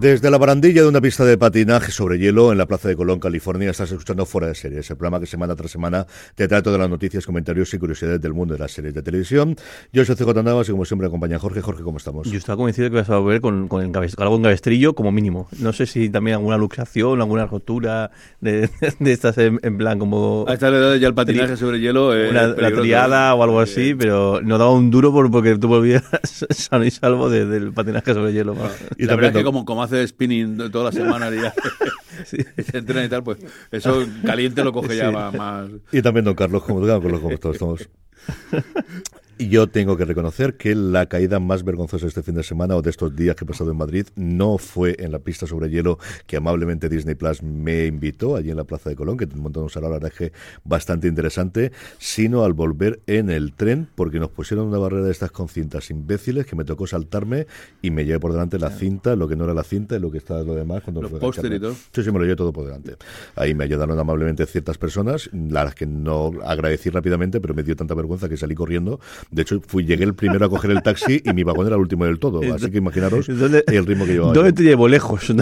Desde la barandilla de una pista de patinaje sobre hielo en la Plaza de Colón, California, estás escuchando Fuera de Series, el programa que semana tras semana te trae todas las noticias, comentarios y curiosidades del mundo de las series de televisión. Yo soy CJ Navas y como siempre acompaña Jorge. Jorge, ¿cómo estamos? Yo estaba convencido de que vas a volver con, con, el algún cabestrillo como mínimo. No sé si también alguna luxación, alguna rotura de, de estas en, plan como... A esta edad ya el patinaje sobre hielo una, La triada o algo así, pero no daba un duro por, porque tú volvías sano y salvo del patinaje sobre hielo. y la verdad es que como, como hace spinning toda la semana y, se entrena y tal, pues eso caliente lo coge ya más. Y también don Carlos, como, como todos estamos. Yo tengo que reconocer que la caída más vergonzosa este fin de semana o de estos días que he pasado en Madrid no fue en la pista sobre hielo que amablemente Disney Plus me invitó allí en la Plaza de Colón, que montamos a la garaje bastante interesante, sino al volver en el tren porque nos pusieron una barrera de estas con cintas imbéciles que me tocó saltarme y me llevé por delante la cinta, lo que no era la cinta y lo que estaba lo demás. Cuando Los y todo. Sí, sí, me lo llevé todo por delante. Ahí me ayudaron amablemente ciertas personas, las que no agradecí rápidamente, pero me dio tanta vergüenza que salí corriendo de hecho, fui, llegué el primero a coger el taxi y mi vagón era el último del todo. Así que imaginaros el ritmo que llevaba. ¿Dónde te llevo? Lejos. Sí,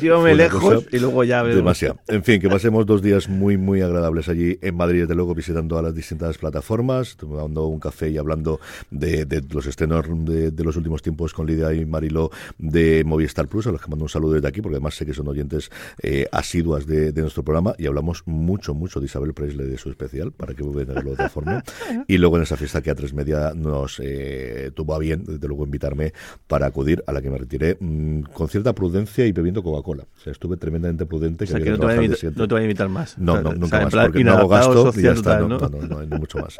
Llévame lejos y luego ya veo. Demasiado. En fin, que pasemos dos días muy, muy agradables allí en Madrid, desde luego, visitando a las distintas plataformas, tomando un café y hablando de, de los estrenos de, de, los últimos tiempos con Lidia y Marilo de Movistar Plus, a los que mando un saludo desde aquí, porque además sé que son oyentes eh, asiduas de, de, nuestro programa y hablamos mucho, mucho de Isabel Presley de su especial, para que vean de otra forma. Y luego en esa fiesta que a tres media nos eh, tuvo a bien, desde luego, invitarme para acudir, a la que me retiré mmm, con cierta prudencia y bebiendo Coca-Cola. O sea, estuve tremendamente prudente. O sea, que, que no, te invitar, no, te va a invitar más. No, no, nunca más, porque no hago gasto y ya está. ¿no? No, no, no, mucho más.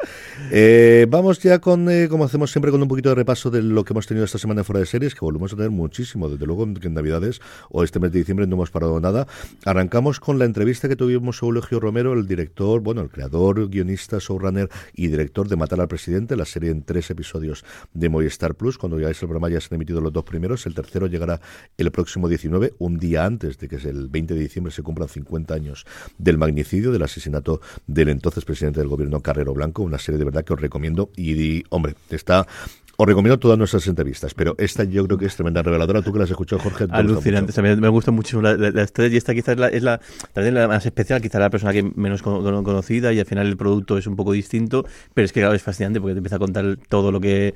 Eh, vamos ya con, eh, como hacemos siempre, con un poquito de repaso de lo que hemos tenido esta semana fuera de series, que volvemos a tener muchísimo, desde luego, que en Navidades o este mes de diciembre no hemos parado nada. Arrancamos con la entrevista que tuvimos a Eulogio Romero, el director, bueno, el creador, guionista, showrunner y director de Matar al Presidente, la serie en tres episodios de Movistar Plus. Cuando veáis el programa ya se han emitido los dos primeros. El tercero llegará el próximo 19, un día antes de que el 20 de diciembre se cumplan 50 años del magnicidio, del asesinato del entonces presidente del gobierno Carrero Blanco. Una serie de verdad que os recomiendo. Y, y hombre, está os recomiendo todas nuestras entrevistas, pero esta yo creo que es tremenda reveladora. Tú que la has escuchado, Jorge. Alucinante. Sea, me, gusta mucho la, la, las tres y esta quizás es la, es la, también la más especial, quizás la persona que menos con, con, conocida y al final el producto es un poco distinto, pero es que claro, es fascinante porque te empieza a contar todo lo que,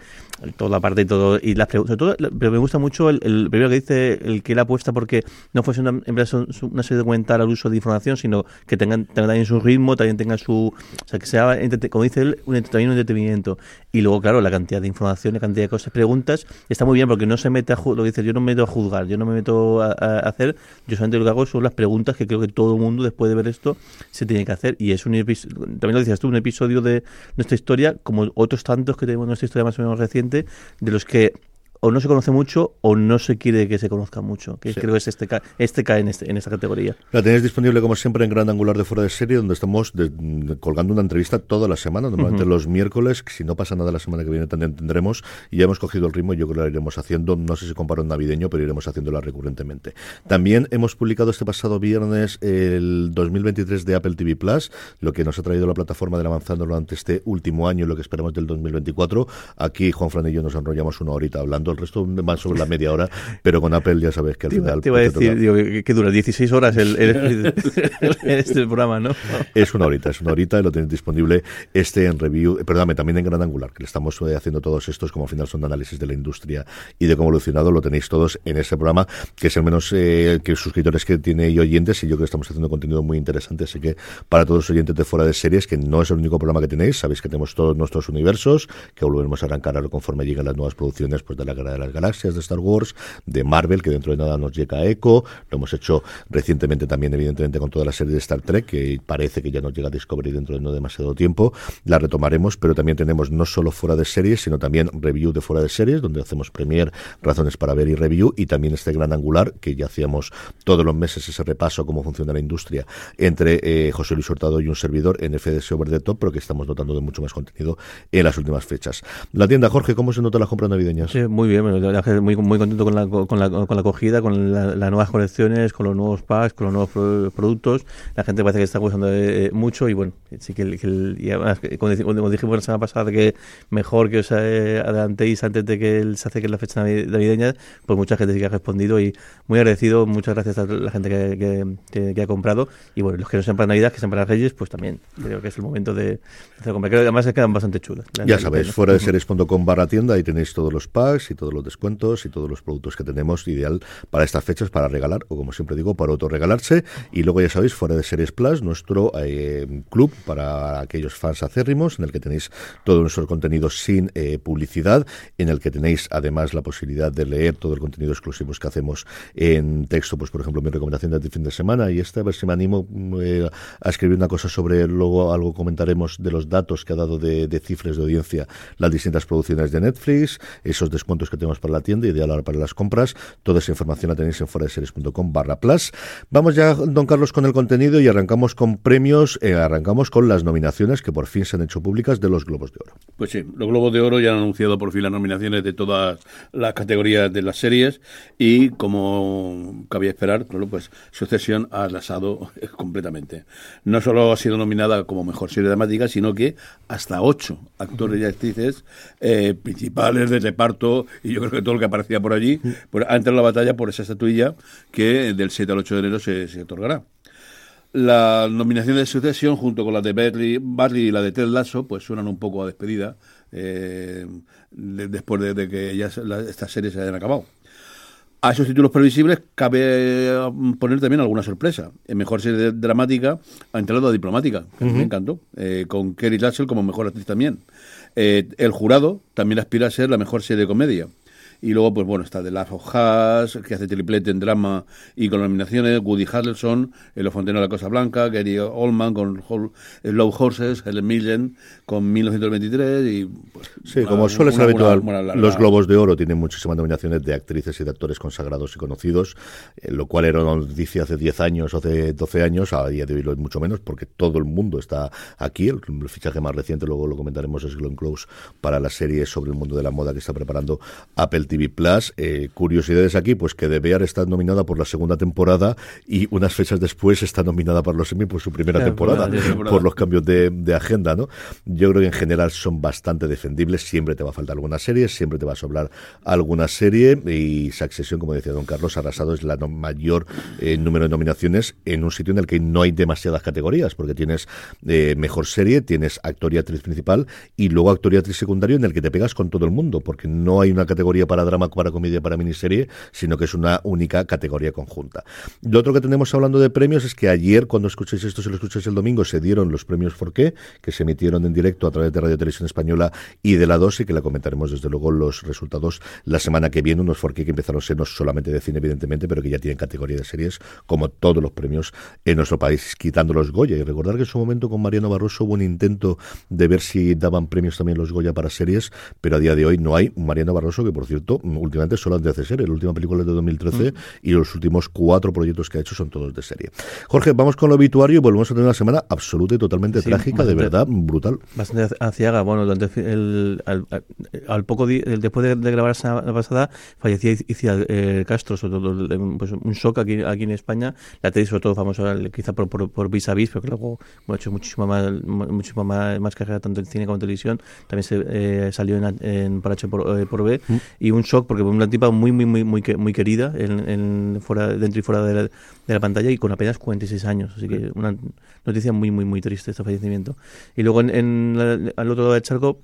toda la parte y todo, y las preguntas, sobre todo, pero me gusta mucho el, el, primero que dice, el que él apuesta porque no fuese una, una serie documental al uso de información, sino que tengan, tenga también su ritmo, también tenga su, o sea, que sea, como dice él, un, también un entretenimiento. Y luego, claro, la cantidad de información, la cantidad de cosas, preguntas, está muy bien porque no se mete a lo que dice, yo no me meto a juzgar, yo no me meto a, a, hacer, yo solamente lo que hago son las preguntas que creo que todo el mundo después de ver esto se tiene que hacer. Y es un también lo decías tú, un episodio de nuestra historia, como otros tantos que tenemos en nuestra historia más o menos reciente, de los que o no se conoce mucho o no se quiere que se conozca mucho. Que sí. creo que es este, este cae en, este, en esta categoría. La tenéis disponible como siempre en Gran Angular de Fuera de Serie, donde estamos de, de, colgando una entrevista toda la semana, normalmente uh -huh. los miércoles. Si no pasa nada la semana que viene también tendremos. Y ya hemos cogido el ritmo y yo creo que lo iremos haciendo, no sé si con parón navideño, pero iremos haciéndola recurrentemente. También hemos publicado este pasado viernes el 2023 de Apple TV Plus, lo que nos ha traído la plataforma de avanzando durante este último año y lo que esperamos del 2024. Aquí Juan Fran y yo nos enrollamos una horita hablando el resto va sobre la media hora, pero con Apple ya sabes que al final... Te iba a decir, digo, que, que, dura 16 horas el, el, el, este programa, ¿no? Es una horita, es una horita y lo tenéis disponible este en review, eh, perdóname, también en Gran Angular, que le estamos eh, haciendo todos estos, como al final son análisis de la industria y de cómo ha evolucionado, lo tenéis todos en ese programa, que es el menos eh, que suscriptores que tiene y oyentes, y yo creo que estamos haciendo contenido muy interesante, así que para todos los oyentes de fuera de series, que no es el único programa que tenéis, sabéis que tenemos todos nuestros universos, que volveremos a arrancar ahora conforme lleguen las nuevas producciones pues de la De las Galaxias, de Star Wars, de Marvel, que dentro de nada nos llega Echo, lo hemos hecho recientemente también, evidentemente, con toda la serie de Star Trek, que parece que ya nos llega Discovery dentro de no demasiado tiempo, la retomaremos, pero también tenemos no solo fuera de series, sino también review de fuera de series, donde hacemos premier, razones para ver y review, y también este gran angular, que ya hacíamos todos los meses ese repaso cómo funciona la industria entre eh, José Luis Hurtado y un servidor en FDS Over the Top, pero que estamos notando de mucho más contenido en las últimas fechas. La tienda, Jorge, ¿cómo se nota la compra navideña? Sí, muy bien, muy, muy contento con la, con la, con la acogida, con las nuevas colecciones, con los nuevos packs, con los nuevos productos. La gente parece que está gustando eh, mucho y bueno, sí que, y además, como, dijimos la semana pasada, que mejor que os eh, adelantéis antes de que se acerque la fecha navideña, pues mucha gente sí que ha respondido y muy agradecido, muchas gracias a la gente que, que, ha comprado y bueno, los que no sean para Navidad, que sean para Reyes, pues también creo que es el momento de, hacer compra. Creo que además se quedan bastante chulas. Ya sabéis, fuera de series.com barra tienda, ahí tenéis todos los packs todos los descuentos y todos los productos que tenemos, ideal para estas fechas, para regalar, o como siempre digo, para autorregalarse. Y luego ya sabéis, fuera de Series Plus, nuestro eh, club para aquellos fans acérrimos, en el que tenéis todo nuestro contenido sin eh, publicidad, en el que tenéis además la posibilidad de leer todo el contenido exclusivo que hacemos en texto, pues por ejemplo mi recomendación de fin de semana y esta, a ver si me animo eh, a escribir una cosa sobre, luego algo comentaremos de los datos que ha dado de, de cifras de audiencia las distintas producciones de Netflix, esos descuentos que tenemos para la tienda, ideal ahora para las compras. Toda esa información la tenéis en foradeseries.com barra plus. Vamos ya, don Carlos, con el contenido y arrancamos con premios, eh, arrancamos con las nominaciones que por fin se han hecho públicas de los Globos de Oro. Pues sí, los Globos de Oro ya han anunciado por fin las nominaciones de todas las categorías de las series y como cabía esperar, pues Sucesión ha arrasado completamente. No solo ha sido nominada como mejor serie dramática, sino que hasta ocho actores y actrices eh, principales de reparto y yo creo que todo lo que aparecía por allí pues, ha entrado en la batalla por esa estatuilla que del 7 al 8 de enero se, se otorgará. La nominación de sucesión, junto con la de Barry, Barry y la de Ted Lasso, pues suenan un poco a despedida eh, después de, que ya estas series se hayan acabado. A esos títulos previsibles cabe poner también alguna sorpresa. En mejor serie dramática ha entrado a diplomática, que me encantó, eh, con Kerry Russell como mejor actriz también. Eh, el jurado también aspira a ser la mejor serie de comedia. Y luego, pues bueno, está The Last of Us, que hace triplete en drama y con nominaciones, Woody Harrelson, El Fonteno de la Cosa Blanca, Gary Oldman con Low Horses, Helen Mirren con 1923 y... Pues, sí, como suele ser habitual, los Globos de Oro tienen muchísimas nominaciones de actrices y de actores consagrados y conocidos, eh, lo cual era noticia hace 10 años o hace 12 años, a día de hoy lo es mucho menos, porque todo el mundo está aquí. El, fichaje más reciente, luego lo comentaremos, es Glenn Close para la serie sobre el mundo de la moda que está preparando Apple TV Plus. Eh, curiosidades aquí, pues que The Bear está nominada por la segunda temporada y unas fechas después está nominada para los Emmy por su primera temporada, por los cambios de, agenda, ¿no? Yo creo que en general son bastante defendibles, siempre te va a faltar alguna serie, siempre te va a sobrar alguna serie y Succession, como decía don Carlos, arrasado es la mayor eh, número de nominaciones en un sitio en el que no hay demasiadas categorías, porque tienes eh, mejor serie, tienes actor y actriz principal y luego actor y actriz secundario en el que te pegas con todo el mundo, porque no hay una categoría para drama, para comedia, para miniserie, sino que es una única categoría conjunta. Lo otro que tenemos hablando de premios es que ayer, cuando escuchéis esto, si lo escucháis el domingo, se dieron los premios Forqué, que se emitieron en directo a través de Radio Televisión Española y de la 2 y que la comentaremos desde luego los resultados la semana que viene, unos Forqué que empezaron a ser no solamente de cine, evidentemente, pero que ya tienen categoría de series, como todos los premios en nuestro país, quitando los Goya. Y recordar que en su momento con Mariano Barroso hubo un intento de ver si daban premios también los Goya para series, pero a día de hoy no hay. Mariano Barroso, que por cierto, últimamente solo de hacer serie. La última película es de 2013 mm. y los últimos cuatro proyectos que ha hecho son todos de serie. Jorge, vamos con lo obituario y volvemos a tener una semana absoluta y totalmente trágica, de verdad, brutal. Bastante aciaga. Bueno, el, al, poco después de, grabar la pasada, fallecía Iciar eh, Castro, sobre todo pues, un shock aquí, aquí en España. La tesis sobre todo famosa quizá por, por, por Vis a Vis, pero que luego ha hecho muchísimo más, muchísimo más, más carrera tanto en cine como en televisión. También se eh, salió en, en por H por, eh, por B. Mm. Y un shock porque una tipa muy, muy, muy, muy, muy querida en, fuera, dentro y fuera de la, de la, pantalla y con apenas 46 años. Así que una noticia muy, muy, muy triste este fallecimiento. Y luego en, al otro lado del charco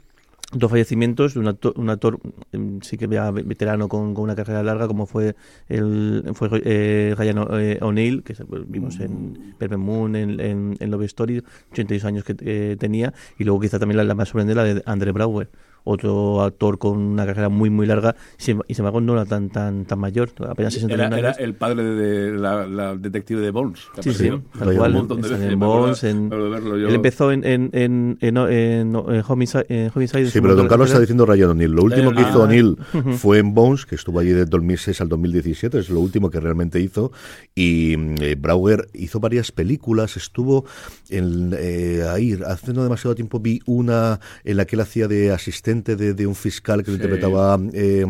dos fallecimientos de un actor, un actor em, sí que ya veterano con, con, una carrera larga como fue el fue eh, Ryan eh, O'Neill que vimos en Permanent Moon en, en, Love Story 82 años que eh, tenía y luego quizá también la, la más sorprendente la de Andre Brauer otro actor con una carrera muy muy larga y sin embargo no era tan tan tan mayor apenas 61 era, era el padre de la, detective de Bones sí sí tal cual. en Bones en, él empezó en en en, en, en, Homicide, sí pero Don Carlos está diciendo Ryan O'Neill. Lo último que hizo ah. O'Neill fue en Bones que estuvo allí de 2006 al 2017 es lo último que realmente hizo. Y eh, Brauer hizo varias películas estuvo en, eh, ahí hace no demasiado tiempo vi una en la que él hacía de asistente asistente de, un fiscal que interpretaba eh,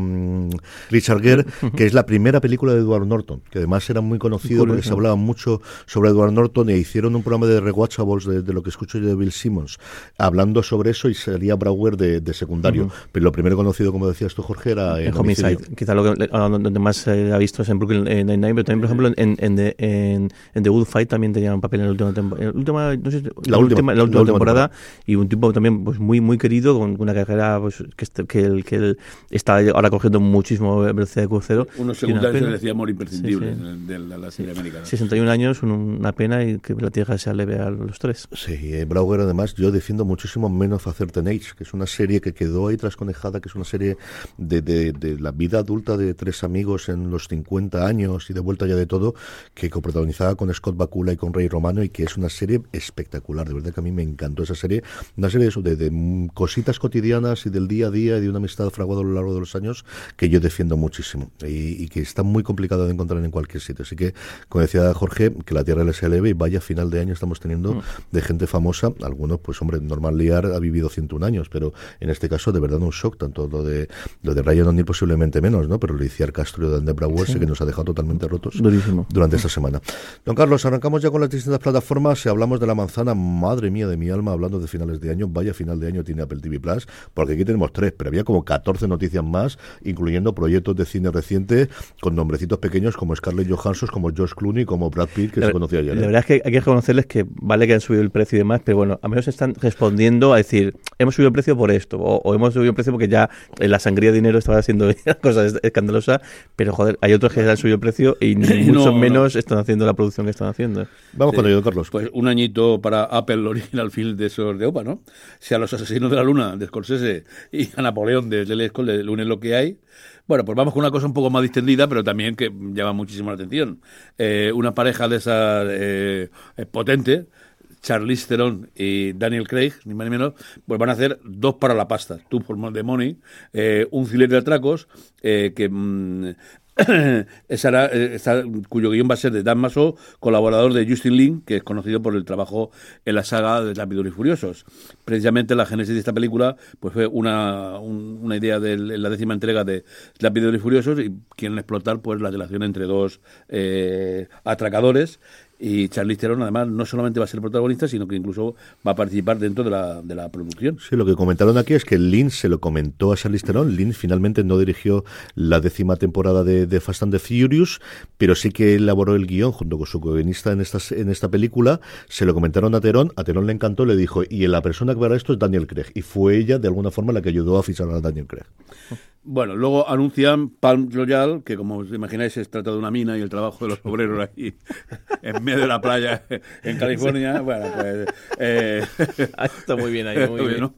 Richard Gere, que es la primera película de Edward Norton, que además era muy conocido porque se hablaba mucho sobre Edward Norton e hicieron un programa de rewatchables de, lo que escucho yo de Bill Simmons, hablando sobre eso y salía Brower de, secundario. Pero lo primero conocido, como decías tú, Jorge, era en Homicide. Quizá lo que, donde más se ha visto es en Brooklyn Nine-Nine, pero también, por ejemplo, en, en, The, en, The Good Fight también tenía un papel en la última, temporada, no sé, la, última, la última temporada, y un tipo también pues muy muy querido, con una carrera pues, que, que, él, que él está ahora cogiendo muchísimo velocidad de crucero. Unos secundarios se decía amor imprescindible de, la, serie americana. 61 años, una pena y que la tierra sea leve a los tres. Sí, eh, Brauer además yo defiendo muchísimo menos a Certain Age, que es una serie que quedó ahí trasconejada, que es una serie de, de, de, la vida adulta de tres amigos en los 50 años y de vuelta ya de todo, que coprotagonizaba con Scott Bakula y con Rey Romano y que es una serie espectacular, de verdad que a mí me encantó esa serie, una serie de, de, cositas cotidianas y del día a día y de una amistad fraguada a lo largo de los años que yo defiendo muchísimo y, que está muy complicado de encontrar en cualquier sitio. Así que, como decía Jorge, que la tierra les eleve y vaya final de año estamos teniendo mm. de gente famosa, algunos pues hombre, normal liar ha vivido 101 años, pero en este caso de verdad un shock, tanto lo de lo de Ryan O'Neill posiblemente menos, ¿no? Pero lo de Castro y de André que nos ha dejado totalmente rotos durante esta semana. Don Carlos, arrancamos ya con las distintas plataformas. Si hablamos de la manzana, madre mía de mi alma, hablando de finales de año, vaya final de año tiene Apple TV Plus, porque aquí tenemos tres, pero había como 14 noticias más, incluyendo proyectos de cine reciente con nombrecitos pequeños como Scarlett Johansson, como Josh Clooney, como Brad Pitt, que se conocía ayer. La verdad es que hay que reconocerles que vale que han subido el precio y demás, pero bueno, a menos están respondiendo a decir, hemos subido el precio por esto, o, hemos subido el precio porque ya la sangría de dinero estaba haciendo cosas escandalosas, pero joder, hay otros que han subido el precio y mucho menos están haciendo la producción que están haciendo. Vamos con ello, Carlos. Pues un añito para Apple Original Film de esos de OPA, ¿no? Si a los asesinos de la luna de Scorsese y a Napoleón de Lele le lunes lo que hay, bueno, pues vamos con una cosa un poco más distendida, pero también que llama muchísimo la atención. Eh, una pareja de esas eh, potente, Charlize Theron y Daniel Craig, ni más ni menos, pues van a hacer dos para la pasta, Two for the Money, eh, un thriller de atracos eh, que mm, esa eh, cuyo guion va a ser de Dan Maso, colaborador de Justin Lin, que es conocido por el trabajo en la saga de Lápidos y Furiosos. Precisamente la génesis de esta película pues fue una, una idea de la décima entrega de Lápidos y Furiosos y quieren explotar pues la relación entre dos atracadores y Charlize Theron, además, no solamente va a ser protagonista, sino que incluso va a participar dentro de la, de la producción. Sí, lo que comentaron aquí es que Lynn se lo comentó a Charlize Theron. Lynn finalmente no dirigió la décima temporada de, Fast and the Furious, pero sí que elaboró el guion junto con su guionista en, estas, en esta película. Se lo comentaron a Theron, a Theron le encantó, le dijo, y la persona que verá esto es Daniel Craig. Y fue ella, de alguna forma, la que ayudó a fichar a Daniel Craig. Bueno, luego anuncian Palm Royal, que como os imagináis se trata de una mina y el trabajo de los obreros ahí en medio de la playa en California. Bueno, pues... Eh, está muy bien ahí, muy bien.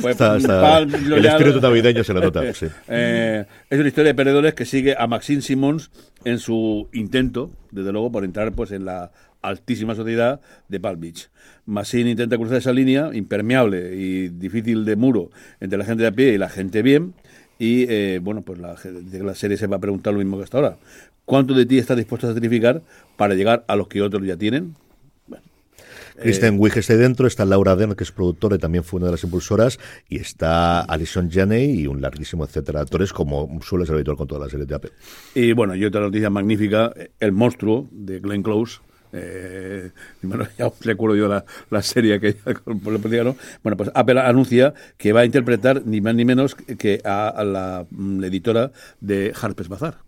Pues, el espíritu navideño se lo nota, eh, es una historia de perdedores que sigue a Maxine Simmons en su intento, desde luego, por entrar pues en la altísima sociedad de Palm Beach. Maxine intenta cruzar esa línea impermeable y difícil de muro entre la gente de a pie y la gente bien y eh, bueno, pues la, la serie se va a preguntar lo mismo que hasta ahora. ¿Cuánto de ti estás dispuesto a sacrificar para llegar a los que otros ya tienen? Bueno, Kristen eh, está dentro, está Laura Dern, que es productora y también fue una de las impulsoras, y está Alison Janney y un larguísimo etcétera de actores, como suele ser habitual con todas las series de Apple. Y bueno, y otra noticia magnífica, El monstruo, de Glenn Close, eh, bueno, ya recuerdo yo la, serie que Bueno, pues Apple anuncia que va a interpretar ni más ni menos que a, la, editora de Harper's Bazaar.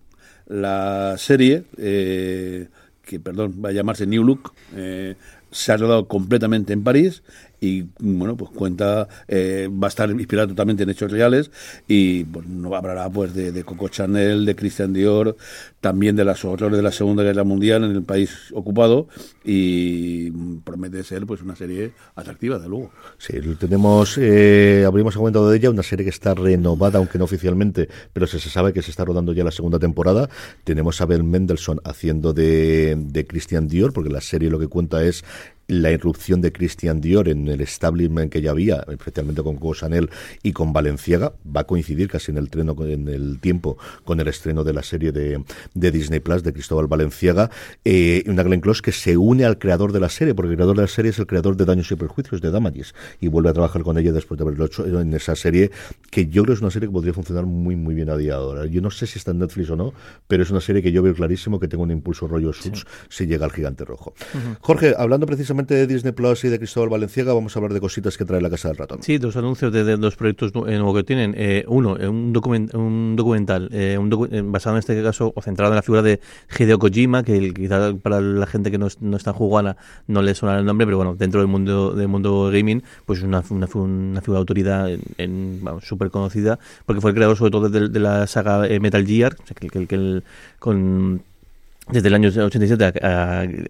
La serie, eh, que perdón, va a llamarse New Look, eh, se ha rodado completamente en París y bueno pues cuenta eh, va a estar inspirado totalmente en hechos reales y pues no hablará pues de, Coco Chanel de Christian Dior también de las horrores de la Segunda Guerra Mundial en el país ocupado y promete ser pues una serie atractiva de luego. Sí tenemos eh, habríamos comentado de ella una serie que está renovada aunque no oficialmente pero se, sabe que se está rodando ya la segunda temporada. Tenemos a Ben Mendelssohn haciendo de, de Christian Dior porque la serie lo que cuenta es la irrupción de Christian Dior en el establishment que ya había, especialmente con Coco Chanel y con Valenciaga, va a coincidir casi en el treno, en el tiempo con el estreno de la serie de, de Disney Plus de Cristóbal Valenciaga, eh, una Glenn Close que se une al creador de la serie, porque el creador de la serie es el creador de Daños y Perjuicios, de Damages, y vuelve a trabajar con ella después de haberlo hecho en esa serie, que yo creo es una serie que podría funcionar muy, muy bien a día de ahora. Yo no sé si está en Netflix o no, pero es una serie que yo veo clarísimo que tengo un impulso rollo Suits si llega al gigante rojo. Jorge, hablando precisamente de Disney Plus y de Cristóbal Valenciaga, vamos a hablar de cositas que trae la Casa del Ratón. Sí, dos anuncios de, dos proyectos eh, nuevos que tienen. Eh, uno, eh, un, un documental, un basado en este caso, o centrado en la figura de Hideo Kojima, que quizá para la gente que no, no está jugana no le suena el nombre, pero bueno, dentro del mundo del mundo gaming, pues es una, una, figura de autoridad en, súper conocida, porque fue el creador sobre todo de, la saga Metal Gear, que, que, que con desde el año 87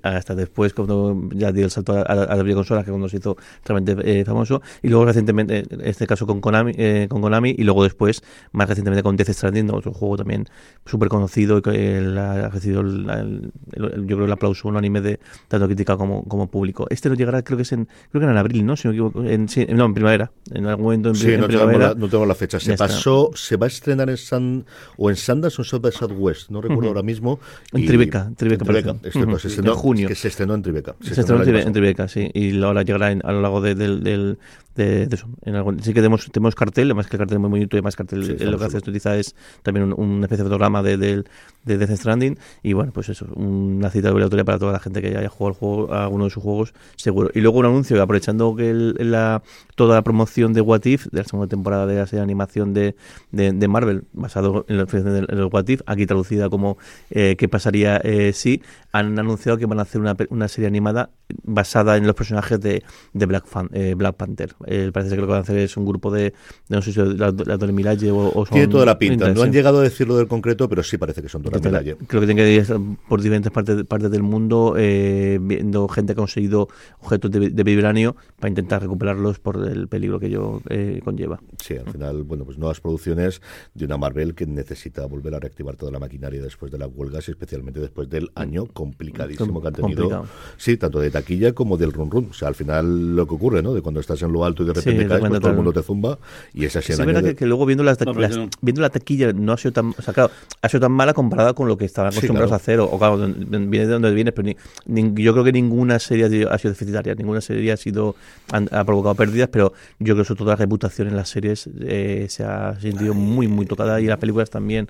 hasta después, cuando ya dio el salto a, la videoconsola, que cuando se hizo realmente eh, famoso, y luego recientemente, en este caso con Konami, eh, con Konami, y luego después, más recientemente con Death Stranding, otro juego también súper conocido y que ha recibido, el, yo creo, el aplauso unánime de tanto crítica como, como público. Este no llegará, creo que es en, creo que en abril, ¿no? Si no me equivoco, en, no, en primavera, en algún momento en, sí, no primavera. Tengo la, no tengo la fecha. Se pasó, se va a estrenar en San, o en Sanders o en South by Southwest, no recuerdo ahora mismo. En Tribeca, Tribeca, Tribeca, este, pues, se estrenó, en junio. Que se estrenó en Tribeca. Se, se estrenó, en Tribeca, sí. Y ahora llegará en, a lo largo de, del, del, de, de, eso. En algún, sí que tenemos, tenemos cartel, además que el cartel es muy bonito y además cartel Sí, lo que hace utiliza es también un, una especie de fotograma de, de, de Death Stranding y bueno, pues eso, una cita obligatoria para toda la gente que haya jugado el juego, a alguno de sus juegos, seguro. Y luego un anuncio, aprovechando que el, la, toda la promoción de What If, de la segunda temporada de la serie de animación de, de, de Marvel, basado en la experiencia del What If, aquí traducida como eh, ¿Qué pasaría eh, si? Han anunciado que van a hacer una, una serie animada basada en los personajes de, de Black, Fan, eh, Black Panther. Parece que lo que van a hacer es un grupo de, de no sé si la, la Dora Milaje o, o son Tiene toda la pinta. No han llegado a decirlo del concreto, pero sí parece que son Creo que tienen que ir por diferentes partes, partes del mundo eh, viendo gente que ha conseguido objetos de, de vibranio para intentar recuperarlos por el peligro que ello eh, conlleva. Sí, al final, bueno, pues nuevas producciones de una Marvel que necesita volver a reactivar toda la maquinaria después de las huelgas y especialmente después del año complicadísimo que han tenido. Complicado. Sí, tanto de taquilla como del run run. O sea, al final lo que ocurre, ¿no? De cuando estás en lo alto y de Sí, repente de caes, pues todo el mundo te zumba y es así Sí, el es verdad de- que, que luego viendo las, No, las- no. viendo la taquilla no ha sido tan, o sea, claro, ha sido tan mala comparada con lo que estaban Sí, acostumbrados claro. a hacer, o, o claro, viene de donde viene, pero ni- ni- yo creo que ninguna serie ha sido- ha sido deficitaria, ninguna serie ha sido han- ha provocado pérdidas, pero yo creo que sobre todo la reputación en las series eh, se ha sentido muy, muy tocada y en las películas también.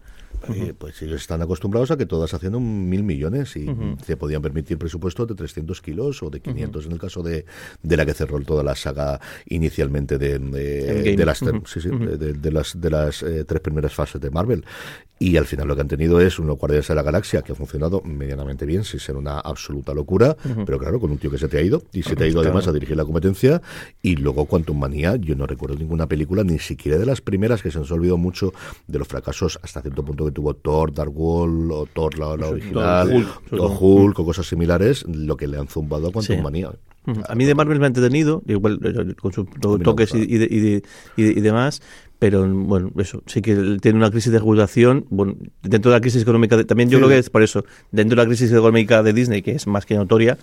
Eh, pues ellos están acostumbrados a que todas haciendo mil millones y se podían permitir presupuestos de 300 kilos o de 500 en el caso de, de la que cerró toda la saga inicialmente de, de, las, Ujú. sí, sí, de, las, de las eh, tres primeras fases de Marvel. Y al final lo que han tenido es unos Guardianes de la Galaxia que ha funcionado medianamente bien, sin ser una absoluta locura, pero claro, con un tío que se te ha ido y se te ha ido además a dirigir la competencia. Y luego Quantum Manía, yo no recuerdo ninguna película, ni siquiera de las primeras, que se nos ha olvidado mucho de los fracasos hasta cierto punto que tuvo Thor, Dark World, o Thor, la, la original, Hulk. o Hulk, o cosas similares, lo que le han zumbado a Quantum Sí. Manía. A mí de Marvel me ha entretenido, igual eh, con sus toques y, y de- y de- y demás, pero bueno, eso, sí que tiene una crisis de regulación, bueno, dentro de la crisis económica, de- también yo Sí. creo que es por eso, dentro de la crisis económica de Disney, que es más que notoria,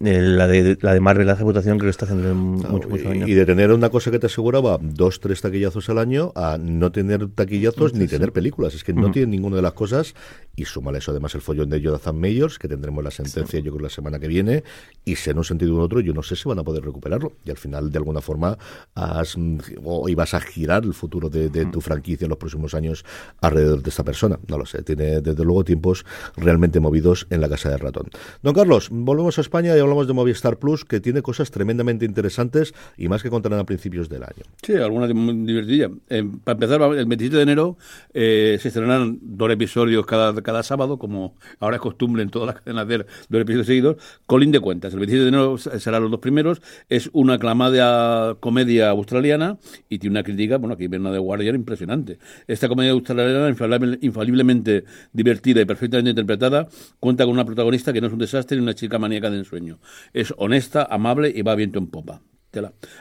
eh, la, de, la de Marvel, la reputación, creo que está haciendo mucho, mucho daño. y, y de tener una cosa que te aseguraba dos, tres taquillazos al año a no tener taquillazos ni tener películas. Es que no tienen ninguna de las cosas. Y súmale eso además el follón de Jonathan Mayors, que tendremos la sentencia yo creo la semana que viene. Y si en un sentido u otro, yo no sé si van a poder recuperarlo. Y al final, de alguna forma, has, o ibas a girar el futuro de, de tu franquicia en los próximos años alrededor de esta persona. No lo sé. Tiene desde luego tiempos realmente movidos en la casa de ratón. Don Carlos, volvemos a España y hablamos de Movistar Plus, que tiene cosas tremendamente interesantes y más que contarán a principios del año. Sí, alguna de- divertida. Eh, para empezar, el 27 de enero eh, se estrenarán dos episodios cada, cada sábado, como ahora es costumbre en todas las cadenas ver dos episodios seguidos. Colin de Cuentas, el 27 de enero serán los dos primeros. Es una aclamada comedia australiana y tiene una crítica, bueno, aquí viene de Guardian impresionante. Esta comedia australiana, infalible- infaliblemente divertida y perfectamente interpretada, cuenta con una protagonista que no es un desastre ni una chica maníaca de ensueño. Es honesta, amable y va viento en popa.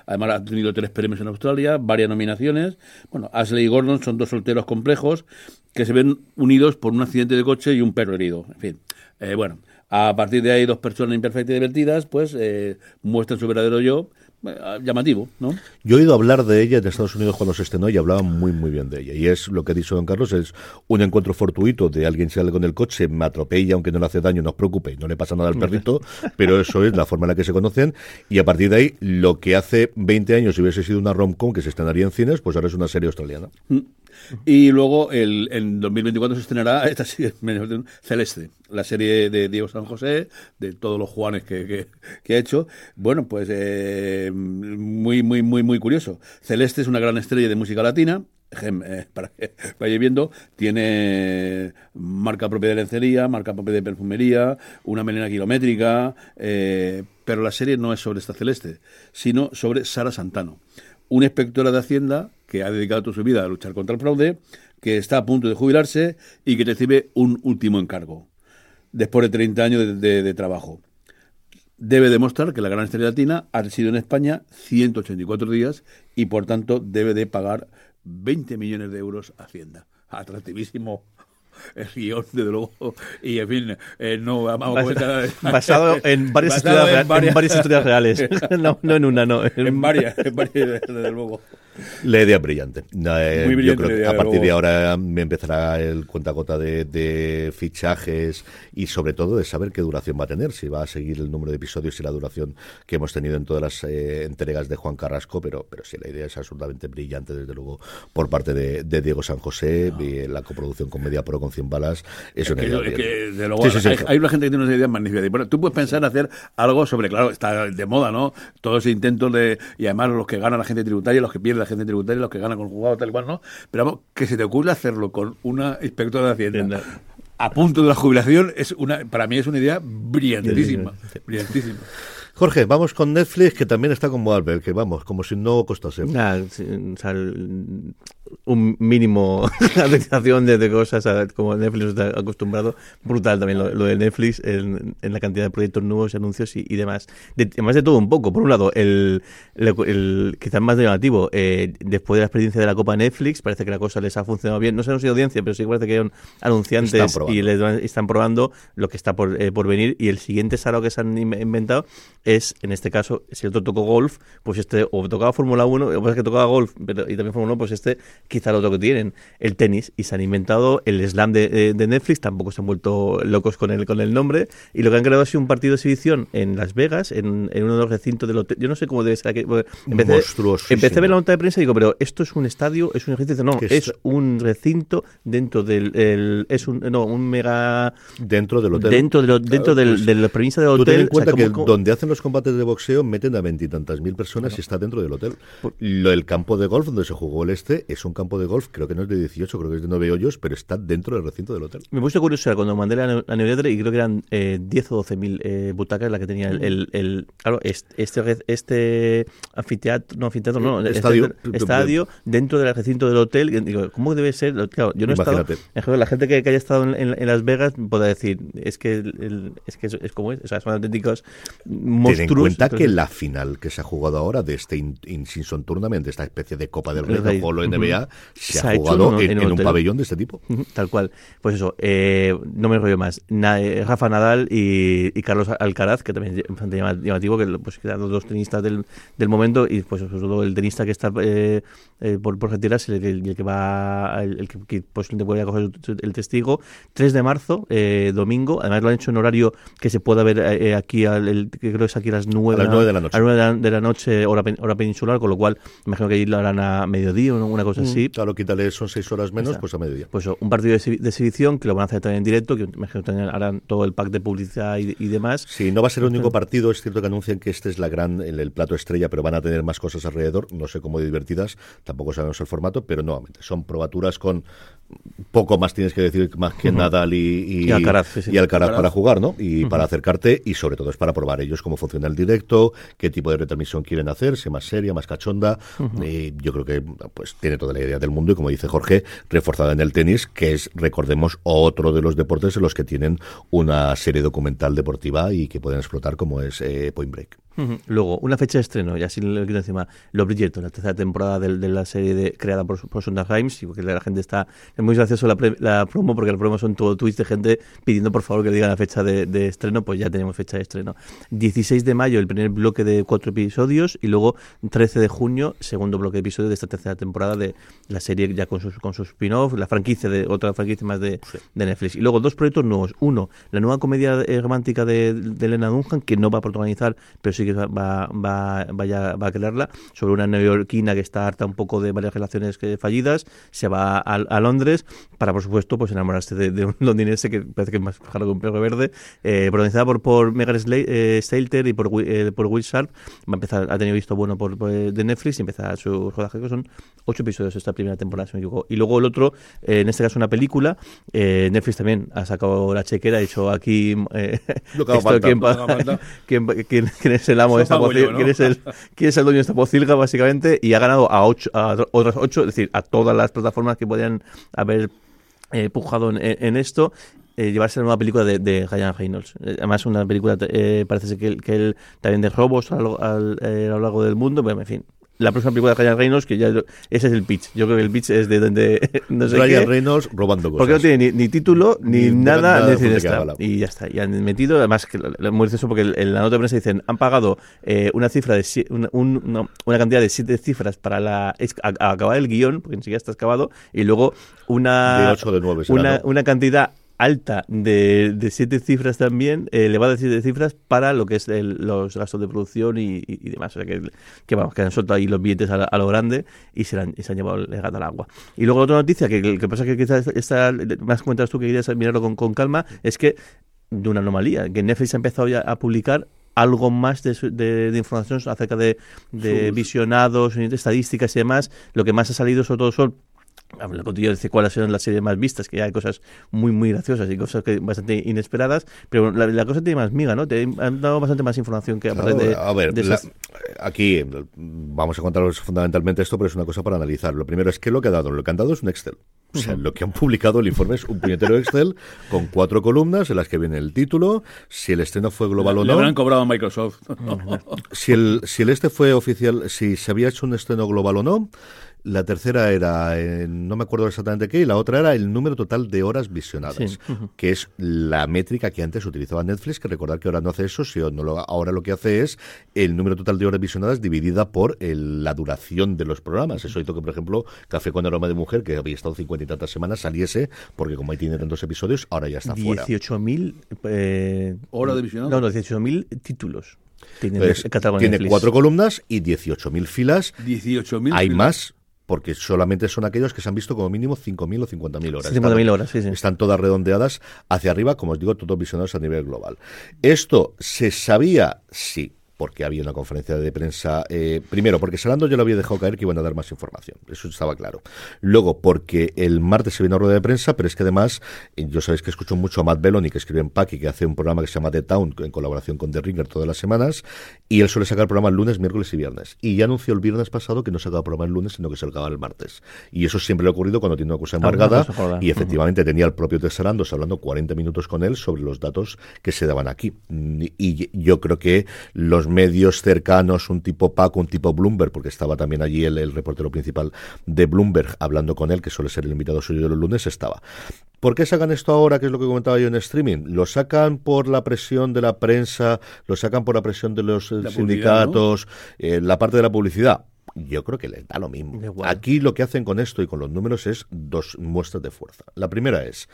Además ha tenido tres premios en Australia, varias nominaciones. Bueno, Ashley y Gordon son dos solteros complejos que se ven unidos por un accidente de coche y un perro herido. En fin, eh, bueno, A partir de ahí, dos personas imperfectas y divertidas, pues eh, muestran su verdadero yo llamativo, ¿no? Yo he oído hablar de ella en Estados Unidos cuando se estrenó y hablaba muy, muy bien de ella. Y es lo que ha dicho don Carlos, es un encuentro fortuito de alguien que sale con el coche, me atropella, aunque no le hace daño, no os preocupe, no le pasa nada al perrito, pero eso es la forma en la que se conocen. Y a partir de ahí, lo que hace 20 años hubiese sido una rom-com que se estrenaría en cines, pues ahora es una serie australiana. Mm. Y luego el, en 2024 se estrenará esta serie, Celeste, la serie de Diego San José, de todos los Juanes que, que, ha hecho. Bueno, pues eh, muy, muy, muy, muy curioso. Celeste es una gran estrella de música latina. Eh, para que vaya viendo, tiene marca propia de lencería, marca propia de perfumería, una melena kilométrica, eh, pero la serie no es sobre esta celeste, sino sobre Sara Santano, una inspectora de Hacienda que ha dedicado toda su vida a luchar contra el fraude, que está a punto de jubilarse y que recibe un último encargo, después de 30 años de, trabajo. Debe demostrar que la gran estrella latina ha residido en España 184 días y, por tanto, debe de pagar 20 millones de euros a Hacienda. Atractivísimo el guion, desde luego. Y en fin, eh, no vamos. Basado en varias, historias, en varias... historias reales. no, no en una, no. En varias, en varias, desde luego. La idea brillante. Eh, Muy brillante yo creo que a partir de ahora me empezará el cuentagota de, de fichajes y sobre todo de saber qué duración va a tener, si va a seguir el número de episodios y la duración que hemos tenido en todas las eh, entregas de Juan Carrasco, pero, pero sí, la idea es absolutamente brillante, desde luego, por parte de, Diego San José, y la coproducción con Media Pro con 100 balas, es, una idea. hay, una gente que tiene una idea magnífica. Bueno, tú puedes pensar en hacer algo sobre, claro, está de moda, ¿no? Todos ese intentos de, y además los que ganan la gente tributaria, los que pierden la gente tributaria, los que ganan con el juzgado, tal cual, ¿no? Pero vamos, que se te ocurra hacerlo con una inspectora de Hacienda a punto de la jubilación, es una para mí es una idea brillantísima. brillantísima. Jorge, vamos con Netflix, que también está con Marvel, que vamos, como si no costase. Nah, un mínimo actualización de, cosas como Netflix está acostumbrado. Brutal también lo, de Netflix en, la cantidad de proyectos nuevos, anuncios y, demás. además de todo un poco. Por un lado, el, el, quizás más llamativo, eh, después de la experiencia de la Copa Netflix, parece que la cosa les ha funcionado bien. No sé si audiencia, pero sí parece que hay anunciantes y les están probando lo que está por, eh, por venir. Y el siguiente salón que se han inventado es, en este caso, si el otro tocó golf, pues este o tocaba Fórmula 1, o es que tocaba golf pero, y también Fórmula 1, pues este quizá lo otro que tienen, el tenis, y se han inventado el slam de, de, Netflix, tampoco se han vuelto locos con el, con el nombre, y lo que han creado ha sido un partido de exhibición en Las Vegas, en, en uno de los recintos del hotel. Yo no sé cómo debe ser aquí. Empecé, empecé a ver la nota de prensa y digo, pero esto es un estadio, es un ejercicio, no, es un recinto dentro del, es un, no, un mega... Dentro del hotel. Dentro de, lo, dentro del, pues de la premisa del hotel. Ten en cuenta que donde hacen los combates de boxeo meten a veintitantas mil personas y está dentro del hotel. Lo, el campo de golf donde se jugó el este es un campo de golf, creo que no es de 18, creo que es de 9 hoyos, pero está dentro del recinto del hotel. Me puse curiosidad cuando mandé la, la newsletter y creo que eran eh, 10 o 12 mil eh, butacas la que tenía el, el, claro, este, este anfiteatro, no anfiteatro, no, este estadio, estadio dentro del recinto del hotel. Digo, ¿cómo debe ser? Claro, yo no he estado. La gente que, haya estado en, Las Vegas puede decir, es que, es, que es, como es, o sea, son auténticos. Ten en cuenta que la final que se ha jugado ahora de este In-Season Tournament, esta especie de Copa del Rey de Polo NBA, se, ha jugado en, un pabellón de este tipo. Tal cual. Pues eso, eh, no me rollo más. Eh, Rafa Nadal y, Carlos Alcaraz, que también es bastante llamativo, que pues quedan los dos tenistas del, del momento, y pues sobre todo el tenista que está eh, por, por retirarse, el, el, que va, el, que, que posiblemente puede coger el testigo, 3 de marzo, domingo, además lo han hecho en horario que se pueda ver aquí, al, que creo que es aquí a las 9, a las 9 de la noche, a las 9 de la, noche hora, hora peninsular, con lo cual imagino que ahí lo harán a mediodía o una cosa mm. así. Claro, quítale, son seis horas menos, pues a mediodía. Pues un partido de, exhibición que lo van a hacer también en directo, que imagino que harán todo el pack de publicidad y, demás. Sí, no va a ser el único partido, es cierto que anuncian que este es la gran, el, plato estrella, pero van a tener más cosas alrededor, no sé cómo divertidas, tampoco sabemos el formato, pero nuevamente, son probaturas con poco más tienes que decir más que Nadal y, y, Alcaraz, para jugar, ¿no? Y para acercarte y sobre todo es para probar ellos cómo funciona el directo, qué tipo de retransmisión quieren hacer, si más seria, más cachonda. y yo creo que pues tiene toda la idea del mundo y como dice Jorge, reforzada en el tenis, que es, recordemos, otro de los deportes en los que tienen una serie documental deportiva y que pueden explotar como es eh, Point Break. Luego, una fecha de estreno, y así lo quito encima, Los Bridgerton, la tercera temporada de, de la serie de, creada por, por Sondheim Rhimes, y porque la gente está... Es muy gracioso la, pre- la promo, porque la promo son todo tweets de gente pidiendo por favor que digan la fecha de, de estreno, pues ya tenemos fecha de estreno. 16 de mayo, el primer bloque de cuatro episodios, y luego 13 de junio, segundo bloque de episodios de esta tercera temporada de la serie ya con sus, con sus spin-off, la franquicia de otra franquicia más de, de Netflix. Y luego dos proyectos nuevos. Uno, la nueva comedia romántica de, de Elena Dunham, que no va a protagonizar, pero sí que va, va, va, vaya- va a crearla, sobre una neoyorquina que está harta un poco de varias relaciones que, fallidas, se va a, a Londres para, por supuesto, pues enamorarse de, de un londinense que parece que es más pájaro que un perro verde, eh, protagonizada por, por Megan eh, Stelter y por, eh, por Will Sharp. Va a empezar, ha tenido visto bueno por, por, de Netflix y empezar su rodaje, que son ocho episodios esta primera temporada, si me equivoco. Y luego el otro, eh, en este caso una película, eh, Netflix también ha sacado la chequera, ha dicho aquí eh, Lo que esto, falta, ¿quién, lo que falta. quién- quién- quién es el amo de Eso esta pago yo, pocilga, ¿no? quién, es el, quién es el dueño de esta pocilga, básicamente, y ha ganado a, ocho, a otras ocho, es decir, a todas las plataformas que podían haber eh, pujado en, en esto. eh, llevarse la nueva película de, de Ryan Reynolds. Eh, además, una película, eh, parece ser que, él- que él también de robos a lo, al- eh, a lo largo del mundo. Pero, en fin, la próxima película de Ryan Reynolds, que ya ese es el pitch. Yo creo que el pitch es de donde no sé Ryan qué. Reynolds robando cosas. Porque no tiene ni, ni título ni, Ni nada, nada de de cine Fonseca extra. Gala. Y ya está. Y han metido, además, que muy gracioso porque en la nota de prensa dicen, han pagado eh, una cifra de una, un- no, una cantidad de siete cifras para la es- a- a acabar el guion, porque ni siquiera está acabado, y luego una, De de nueve será, una, ¿no? una cantidad alta de, de siete cifras también, eh, elevada de siete cifras para lo que es el- los gastos de producción y, y- y demás. O sea que, que vamos, que han soltado ahí los billetes a, a lo grande y se, la han, y se han llevado el gato al agua. Y luego otra noticia, que, que pasa que quizás esta, más comentas tú que querías mirarlo con, con calma, es que de una anomalía, que Netflix ha empezado ya a publicar algo más de, de- de información acerca de, de visionados, estadísticas y demás. Lo que más ha salido sobre todo son Hablo contigo de cuáles son las series más vistas, que hay cosas muy, muy graciosas y cosas que bastante inesperadas, pero la, la cosa tiene más miga, ¿no? Te han dado bastante más información que aparte Claro, de, a ver, de la- esas- aquí eh, vamos a contaros fundamentalmente esto, pero es una cosa para analizar. Lo primero es que lo que ha dado, lo que han dado es un Excel. O sea, lo que han publicado el informe es un puñetero Excel con cuatro columnas en las que viene el título, si el estreno fue global o Le no, habrán cobrado a Microsoft. si el, si el este fue oficial, si se había hecho un estreno global o no. La tercera era, eh, no me acuerdo exactamente qué, y la otra era el número total de horas visionadas, Sí, que es la métrica que antes utilizaba Netflix, que recordar que ahora no hace eso, sino no lo- ahora lo que hace es el número total de horas visionadas dividida por el- la duración de los programas. Eso hizo que, por ejemplo, Café con aroma de mujer, que había estado cincuenta y tantas semanas, saliese, porque como ahí tiene tantos episodios, ahora ya está fuera. 18.000 eh, ¿Hora de visionado? No, no, 18.000 títulos. Tiene de tiene cuatro columnas y 18.000 filas 18.000. Hay más, porque solamente son aquellos que se han visto como mínimo 5.000 o 50.000 horas. 50.000 horas, sí, sí. Están todas redondeadas hacia arriba, como os digo, todos visionados a nivel global. Esto se sabía, sí. Porque había una conferencia de prensa. eh, primero, porque Salando yo lo había dejado caer que iban a dar más información. Eso estaba claro. Luego, porque el martes se vino a rueda de prensa, pero es que además, eh, yo sabéis que escucho mucho a Matt Belloni, que escribe en Paki, que hace un programa que se llama The Town, en colaboración con The Ringer todas las semanas. Y él suele sacar programas lunes, miércoles y viernes. Y ya anunció el viernes pasado que no sacaba programa el lunes, sino que se sacaba el martes. Y eso siempre le ha ocurrido cuando tiene una cosa embargada. Y efectivamente tenía el propio Tesserandos hablando 40 minutos con él sobre los datos que se daban aquí. Mm, Y yo creo que los medios cercanos, un tipo Paco, un tipo Bloomberg, porque estaba también allí el, el reportero principal de Bloomberg hablando con él, que suele ser el invitado suyo de los lunes, estaba. ¿Por qué sacan esto ahora, que es lo que comentaba yo en streaming? ¿Lo sacan por la presión de la prensa? ¿Lo sacan por la presión de los eh, La sindicatos? eh, ¿La parte de la publicidad? Yo creo que les da lo mismo. Aquí lo que hacen con esto y con los números es dos muestras de fuerza. La primera es,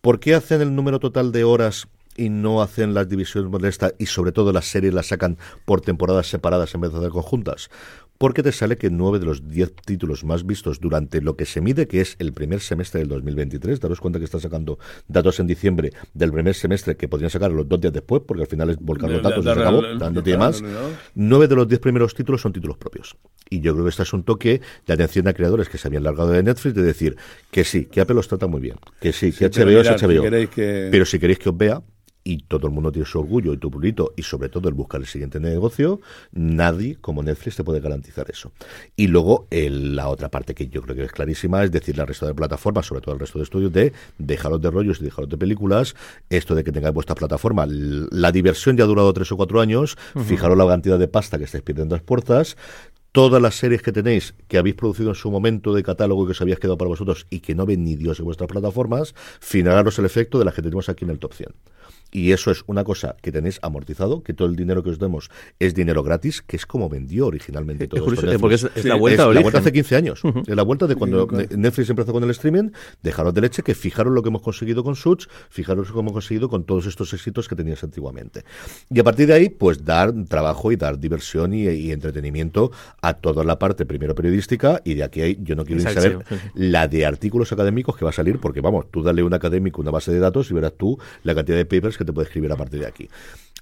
¿por qué hacen el número total de horas y no hacen las divisiones modestas y sobre todo las series las sacan por temporadas separadas en vez de hacer conjuntas? Porque te sale que nueve de los diez títulos más vistos durante lo que se mide, que es el primer semestre del 2023, daros cuenta que está sacando datos en diciembre del primer semestre que podrían sacar los dos días después, porque al final es volcar los datos y se acabó, no tiene más. Nueve de los diez primeros títulos son títulos propios. Y yo creo que este es un toque de atención a creadores que se habían largado de Netflix de decir que sí, que Apple los trata muy bien, que sí, que pero HBO es mirad, HBO. que- Pero si queréis que os vea, y todo el mundo tiene su orgullo y tu pulito y sobre todo el buscar el siguiente negocio, nadie como Netflix te puede garantizar eso. Y luego la otra parte que yo creo que es clarísima es decir al resto de plataformas, sobre todo al resto de estudios, de dejaros de rollos y dejaros de películas, esto de que tengáis vuestra plataforma, la diversión ya ha durado tres o cuatro años, fijaros la cantidad de pasta que estáis pidiendo a las puertas, todas las series que tenéis, que habéis producido en su momento de catálogo que os habíais quedado para vosotros y que no ven ni Dios en vuestras plataformas, finalaros el efecto de las que tenemos aquí en el top 100 y eso es una cosa que tenéis amortizado, que todo el dinero que os demos es dinero gratis, que es como vendió originalmente todo esto. Porque es, la vuelta La vuelta hace 15 años. Es la vuelta de cuando Netflix empezó con el streaming, dejaros de leche que fijaros lo que hemos conseguido con Suits, fijaros lo que hemos conseguido con todos estos éxitos que tenías antiguamente. Y a partir de ahí, pues dar trabajo y dar diversión y, entretenimiento a toda la parte primero periodística y de aquí hay, yo no quiero ni saber la de artículos académicos que va a salir, porque vamos, tú dale un académico una base de datos y verás tú la cantidad de papers que te puede escribir a partir de aquí.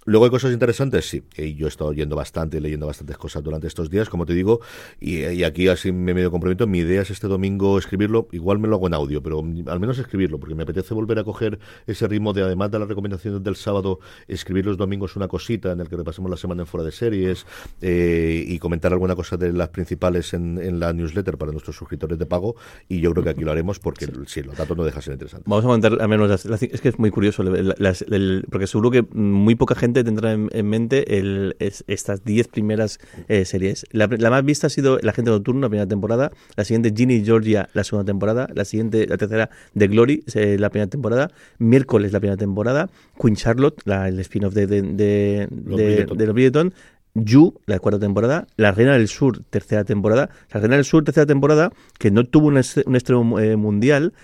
Luego hay cosas interesantes, sí. Y yo he estado oyendo bastante, leyendo bastantes cosas durante estos días, como te digo, y, aquí así me medio comprometo. Mi idea es este domingo escribirlo, igual me lo hago en audio, pero al menos escribirlo, porque me apetece volver a coger ese ritmo de, además de las recomendaciones del sábado, escribir los domingos una cosita en el que repasemos la semana en fuera de series eh, y comentar alguna cosa de las principales en, la newsletter para nuestros suscriptores de pago. Y yo creo que aquí lo haremos porque sí, los datos no dejan ser interesantes. Vamos a comentar al menos, es que es muy curioso, porque seguro que muy poca gente tendrá en, mente el, estas 10 primeras eh, series. La, más vista ha sido La gente nocturna, la primera temporada. La siguiente, Ginny y Georgia, la segunda temporada. La siguiente, la tercera, The Glory, eh, la primera temporada. Miércoles, la primera temporada. Queen Charlotte, la, el spin-off de, de, de, los Bridgerton. You, la cuarta temporada, La Reina del Sur, tercera temporada. La Reina del Sur, tercera temporada, que no tuvo un, un estreno eh, mundial,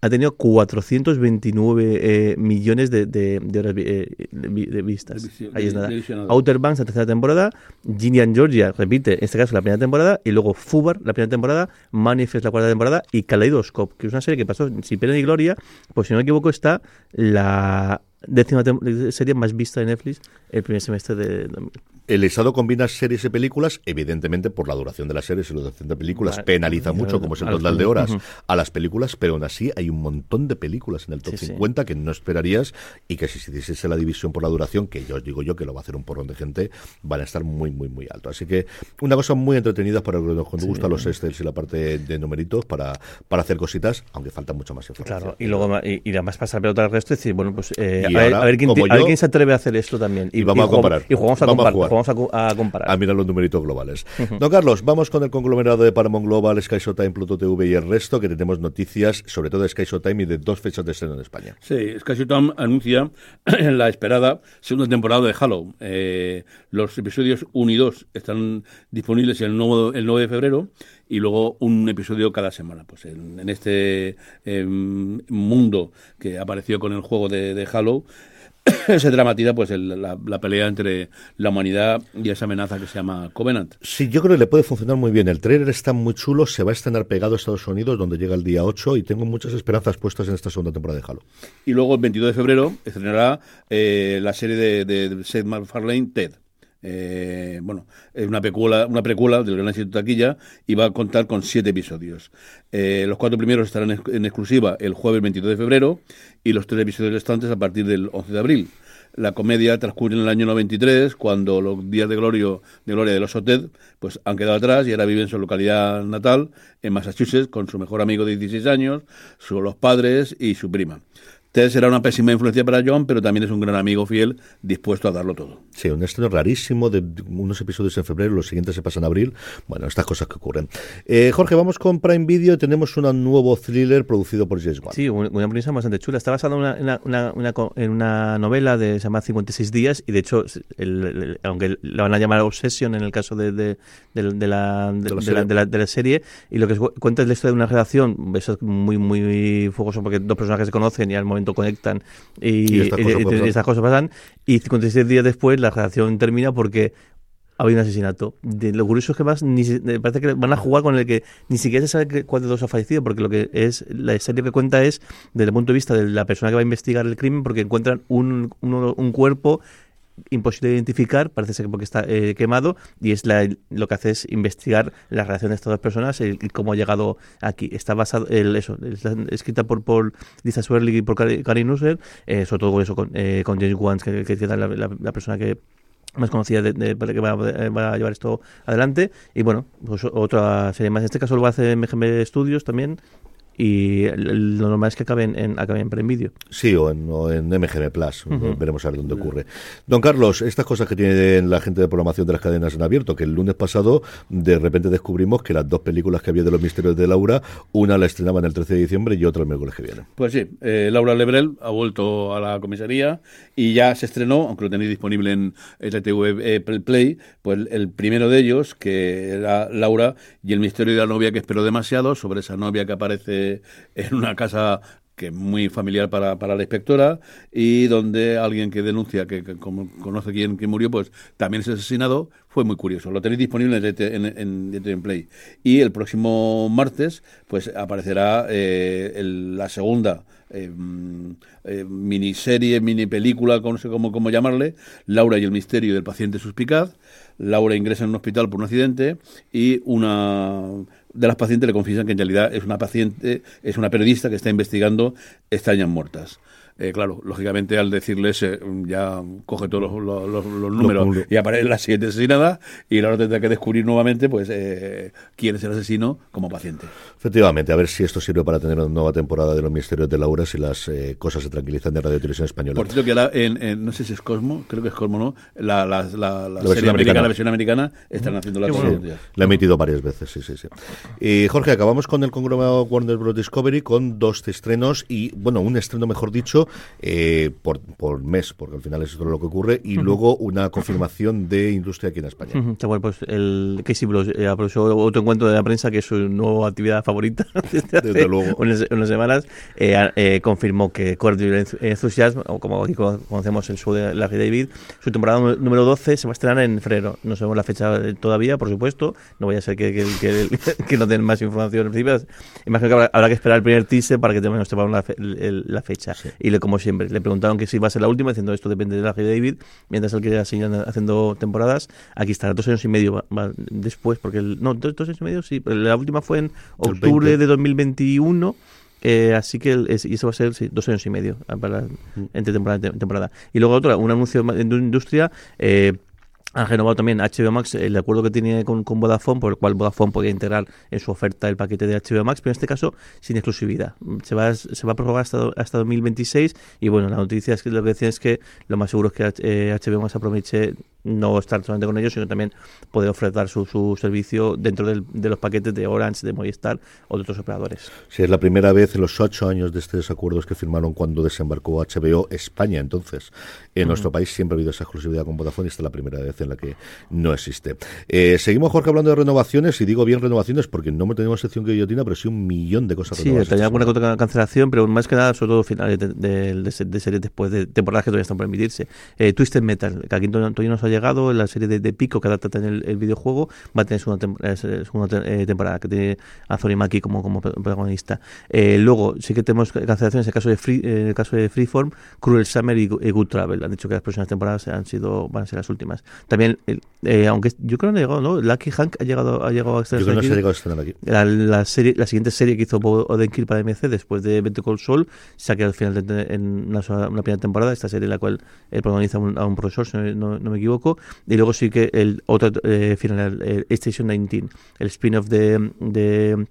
ha tenido 429 eh, millones de, de, de horas eh, de, vistas. Ahí es nada. Outer Banks, la tercera temporada. Ginny and Georgia, repite, en este caso la primera temporada. Y luego Fubar, la primera temporada. Manifest, la cuarta temporada. Y Kaleidoscope, que es una serie que pasó sin pena ni gloria. Pues si no me equivoco, está la décima serie más vista de Netflix el primer semestre de el Estado combina series y películas, evidentemente por la duración de las series y la duración de películas penaliza mucho, como es el total de horas, a las películas, pero aún así hay un montón de películas en el top 50 que no esperarías y que si se hiciese la división por la duración, que yo os digo yo que lo va a hacer un porrón de gente, van a estar muy, muy, muy alto. Así que una cosa muy entretenida para los que nos gustan los excels y la parte de numeritos para, para hacer cositas, aunque falta mucho más información. Claro, y luego y, además pasar pelota al resto y decir, bueno, pues eh, a, ver, quién, quién, se atreve a hacer esto también. Y, vamos a comparar. Y jugamos a, comparar vamos a, comparar. A mirar los numeritos globales. Don Carlos, vamos con el conglomerado de Paramount Global, Sky Showtime, Pluto TV y el resto, que tenemos noticias, sobre todo de Sky Showtime y de dos fechas de estreno en España. Sí, Sky Showtime anuncia la esperada segunda temporada de Halo. Eh, los episodios 1 y 2 están disponibles el, nuevo, el 9 de febrero y luego un episodio cada semana. Pues en, este em, mundo que apareció con el juego de, de Halo, se dramatiza pues la, pelea entre la humanidad y esa amenaza que se llama Covenant. Sí, yo creo que le puede funcionar muy bien. El trailer está muy chulo, se va a estrenar pegado a Estados Unidos, donde llega el día 8, y tengo muchas esperanzas puestas en esta segunda temporada de Halo. Y luego el 22 de febrero estrenará eh, la serie de, de Seth MacFarlane, Ted. Eh, bueno, es una precuela, una precuela del Gran Éxito Taquilla y va a contar con siete episodios. Eh, los cuatro primeros estarán en exclusiva el jueves 22 de febrero y los tres episodios restantes a partir del 11 de abril. La comedia transcurre en el año 93, cuando los días de, gloria de gloria de los Soted pues, han quedado atrás y ahora vive en su localidad natal, en Massachusetts, con su mejor amigo de 16 años, sus padres y su prima. Ted será una pésima influencia para John, pero también es un gran amigo fiel, dispuesto a darlo todo. Sí, un estreno rarísimo de unos episodios en febrero, los siguientes se pasan en abril. Bueno, estas cosas que ocurren. Eh, Jorge, vamos con Prime Video. Tenemos un nuevo thriller producido por James Wan. Sí, una premisa bastante chula. Está basado en una, novela de se llama 56 días y de hecho, aunque la van a llamar Obsession en el caso de, de, la, de, la, serie, y lo que cuenta es la historia de una relación, eso es muy, muy fogoso porque dos personajes se conocen y al momento conectan y, estas, cosas pasan. Y 56 días después la redacción termina porque había un asesinato. De, lo curioso es que más ni, parece que van a jugar con el que ni siquiera se sabe cuál de dos ha fallecido, porque lo que es la serie que cuenta es desde el punto de vista de la persona que va a investigar el crimen, porque encuentran un, un, un cuerpo imposible de identificar, parece ser que porque está eh, quemado, y es la, lo que hace es investigar la relación de estas dos personas y, cómo ha llegado aquí. Está basado, el, eso, está escrita por, por Lisa Swerling y por Karin Nusser, eh, sobre todo eso con, eh, con James Wan, que, que, la, persona que más conocida de, que va, va, a llevar esto adelante y bueno pues otra serie más en este caso lo va a hacer MGM Studios también y lo normal es que acaben en, acaben en Video. Sí, o en, en MGM Plus. Veremos a ver dónde ocurre. Don Carlos, estas cosas que tiene la gente de programación de las cadenas en abierto, que el lunes pasado de repente descubrimos que las dos películas que había de los misterios de Laura, una la estrenaban el 13 de diciembre y otra el miércoles que viene. Pues sí, eh, Laura Lebrel ha vuelto a la comisaría y ya se estrenó, aunque lo tenéis disponible en RTV eh, Play, pues el primero de ellos, que era Laura y el misterio de la novia que esperó demasiado, sobre esa novia que aparece en una casa que es muy familiar para, para la inspectora y donde alguien que denuncia que, como conoce quién, murió, pues también es asesinado, fue muy curioso. Lo tenéis disponible en, en, en, Play. Y el próximo martes, pues aparecerá eh, la segunda eh, eh, miniserie, mini película, no sé cómo, cómo llamarle, Laura y el misterio del paciente suspicaz. Laura ingresa en un hospital por un accidente y una de las pacientes le confiesan que en realidad es una paciente, es una periodista que está investigando extrañas muertas. Eh, claro, lógicamente al decirles eh, ya coge todos los, números y aparece la siguiente asesinada y ahora tendrá que descubrir nuevamente pues eh, quién es el asesino como paciente. Efectivamente, a ver si esto sirve para tener una nueva temporada de los misterios de Laura si las cosas se tranquilizan de Radio Televisión Española. Por cierto que ahora en, no sé si es Cosmo, creo que es Cosmo, ¿no? La, la, serie americana, la versión americana están haciendo la sí, La he emitido varias veces, sí, sí, sí. Y Jorge, acabamos con el conglomerado Warner Bros. Discovery con dos estrenos y, bueno, un estreno mejor dicho eh, por, por mes, porque al final es todo lo que ocurre, y luego una confirmación de industria aquí en España. bueno, pues el Casey Bloss eh, aprovechó otro encuentro de la prensa, que es su nueva actividad favorita desde, desde luego. Unas, unas semanas, eh, eh confirmó que Cordial Enthusiasm, o como aquí conocemos el show de Larry David, su temporada número 12 se va a estrenar en febrero. No sabemos la fecha todavía, por supuesto, no vaya a ser que, que, que, no den más información en principio. Imagino que habrá, que esperar el primer teaser para que nos sepamos la, la, fecha. Y como siempre, le preguntaron que si iba a ser la última, diciendo esto depende de la de David, mientras él quería seguir haciendo temporadas. Aquí estará dos años y medio después, porque el, no, dos, años y medio, sí, la última fue en octubre de 2021. Eh, así que y eso va a ser dos años y medio ah, para, mm. entre temporada y temporada. Y luego otro, un anuncio de industria. Eh, han renovado también HBO Max el acuerdo que tiene con, con, Vodafone, por el cual Vodafone podía integrar en su oferta el paquete de HBO Max, pero en este caso sin exclusividad. Se va, se va a prorrogar hasta, hasta 2026 y bueno, la noticia es que lo que decían es que lo más seguro es que HBO Max aproveche no estar solamente con ellos, sino también poder ofrecer su, su servicio dentro del, de los paquetes de Orange, de Movistar o de otros operadores. Sí, es la primera vez en los ocho años de estos acuerdos que firmaron cuando desembarcó HBO España. Entonces, en nuestro país siempre ha habido esa exclusividad con Vodafone y esta es la primera vez en la que no existe. Eh, seguimos, Jorge, hablando de renovaciones y digo bien renovaciones porque no me tenemos sección guillotina, pero sí un millón de cosas sí, tenía alguna cancelación, pero más que nada, sobre todo finales de, de, series después de temporadas que todavía están por emitirse. Eh, Twisted Metal, que aquí Antonio nos ha llegado, la serie de, Pico que adapta en el, videojuego, va a tener segunda, segunda eh, temporada, que tiene a Zori Maki como, como protagonista. Eh, luego, sí que tenemos cancelaciones en el caso de, Free, el caso de Freeform, Cruel Summer y, Good Travel. Han dicho que las próximas temporadas han sido, van a ser las últimas. También, eh, aunque yo creo que no ha llegado, ¿no? Lucky Hank ha llegado, ha llegado a estar Yo aquí. La, serie, la siguiente serie que hizo Odenkirk para MC después de Vente Cold Soul se ha quedado al final en una, una, primera temporada, esta serie en la cual él protagoniza a un, profesor, si no, no, me equivoco, y luego sí que el otro eh, final, el Station 19, el spin-off de, de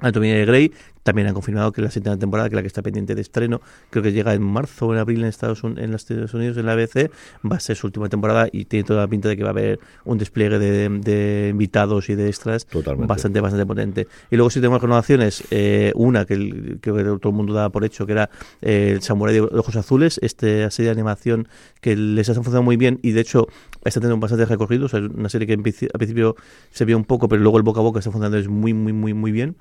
Anatomía de Grey, también han confirmado que la siguiente temporada, que la que está pendiente de estreno, creo que llega en marzo o en abril en Estados, en los Estados Unidos, en la ABC, va a ser su última temporada y tiene toda la pinta de que va a haber un despliegue de, invitados y de extras bastante bastante potente. Y luego si tenemos renovaciones, eh, una que, que, todo el mundo daba por hecho, que era eh, el Samurai de Ojos Azules, esta serie de animación que les ha funcionado muy bien y de hecho está teniendo bastante recorrido, o sea, una serie que al principio se vio un poco, pero luego el boca a boca está funcionando es muy, muy, muy, muy bien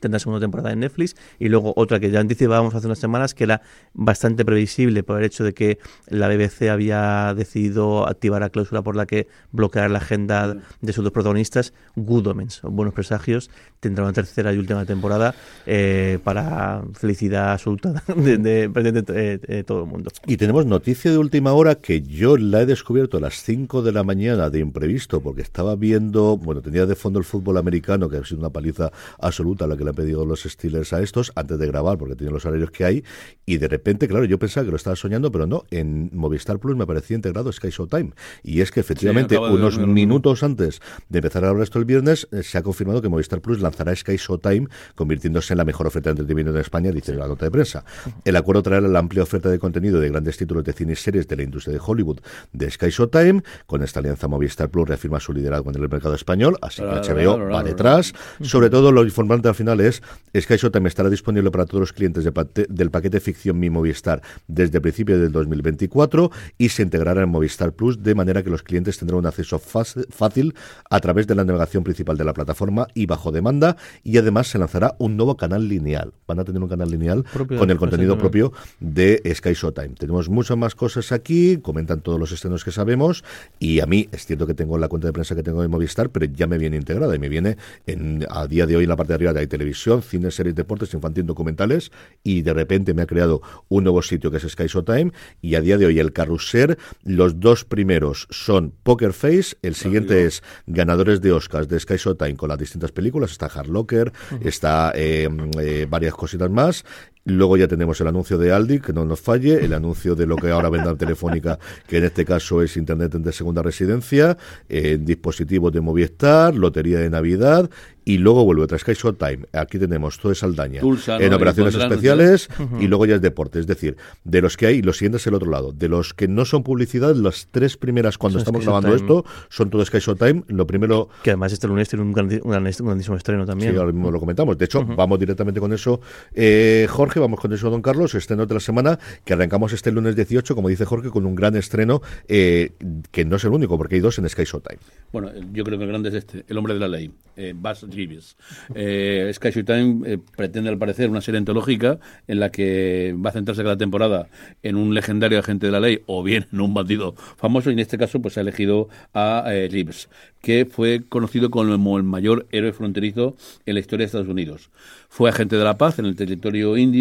tendrá segunda temporada en Netflix y luego otra que ya anticipábamos hace unas semanas que era bastante previsible por el hecho de que la BBC había decidido activar la cláusula por la que bloquear la agenda de sus dos protagonistas, Good Omens, Buenos Presagios, tendrá una tercera y última temporada eh, para felicidad absoluta de, todo el mundo. Y tenemos noticia de última hora que yo la he descubierto a las 5 de la mañana de imprevisto porque estaba viendo, bueno, tenía de fondo el fútbol americano, que ha sido una paliza absoluta la que le ha pedido los Steelers a estos antes de grabar porque tienen los horarios que hay y de repente, claro, yo pensaba que lo estaba soñando, pero no, en Movistar Plus me parecía integrado Sky Showtime y es que efectivamente sí, unos minutos antes de empezar a hablar esto el viernes eh, se ha confirmado que Movistar Plus lanzará Sky Showtime convirtiéndose en la mejor oferta de entretenimiento en España, dice la nota de prensa. El acuerdo traerá la amplia oferta de contenido de grandes títulos de cine y series de la industria de Hollywood de Sky Showtime. Con esta alianza Movistar Plus reafirma su liderazgo en el mercado español, así que HBO va detrás. Sobre todo lo informante al final es Sky Showtime estará disponible para todos los clientes de del paquete ficción Mi Movistar desde el principio del 2024 y se integrará en Movistar Plus de manera que los clientes tendrán un acceso fácil a través de la navegación principal de la plataforma y bajo demanda y además se lanzará un nuevo canal lineal. Van a tener un canal lineal propio, con el contenido propio de Sky Showtime. Tenemos muchas más cosas aquí, comentan todos los estrenos que sabemos y a mí es cierto que tengo la cuenta de prensa que tengo de Movistar, pero ya me viene integrada y me viene en, a día de hoy en la parte de arriba de televisión, cine, series, deportes, infantil, documentales y de repente me ha creado un nuevo sitio que es Sky Showtime y a día de hoy el carrusel, los dos primeros son Poker Face, el siguiente es ganadores de Oscars de Sky Showtime con las distintas películas, está Hard Locker, uh -huh. está eh, eh, varias cositas más Luego ya tenemos el anuncio de Aldi, que no nos falle, el anuncio de lo que ahora vendrá Telefónica, que en este caso es Internet de segunda residencia, eh, dispositivos de Movistar, lotería de Navidad, y luego vuelve otra Sky Showtime. Aquí tenemos todo es Aldaña Tulsa, en ¿no? operaciones especiales y luego ya es deporte. Es decir, de los que hay, los siguientes el otro lado. De los que no son publicidad, las tres primeras cuando Son estamos Sky grabando esto son todo Sky Showtime. Lo primero Que además este lunes tiene un, grandi- un grandi- un grandísimo estreno también. Sí, ahora mismo lo comentamos. De hecho, vamos directamente con eso. Eh, Jorge, vamos con eso, don Carlos. Estreno de la semana que arrancamos este lunes 18, como dice Jorge, con un gran estreno eh, que no es el único, porque hay dos en Sky Showtime. Bueno, yo creo que el grande es este, El hombre de la ley, eh, Buzz Gibbs. Eh, Sky Showtime eh, pretende, al parecer, una serie antológica en la que va a centrarse cada temporada en un legendario agente de la ley o bien en un bandido famoso, y en este caso pues ha elegido a eh, Gibbs, que fue conocido como el mayor héroe fronterizo en la historia de Estados Unidos. Fue agente de la paz en el territorio indio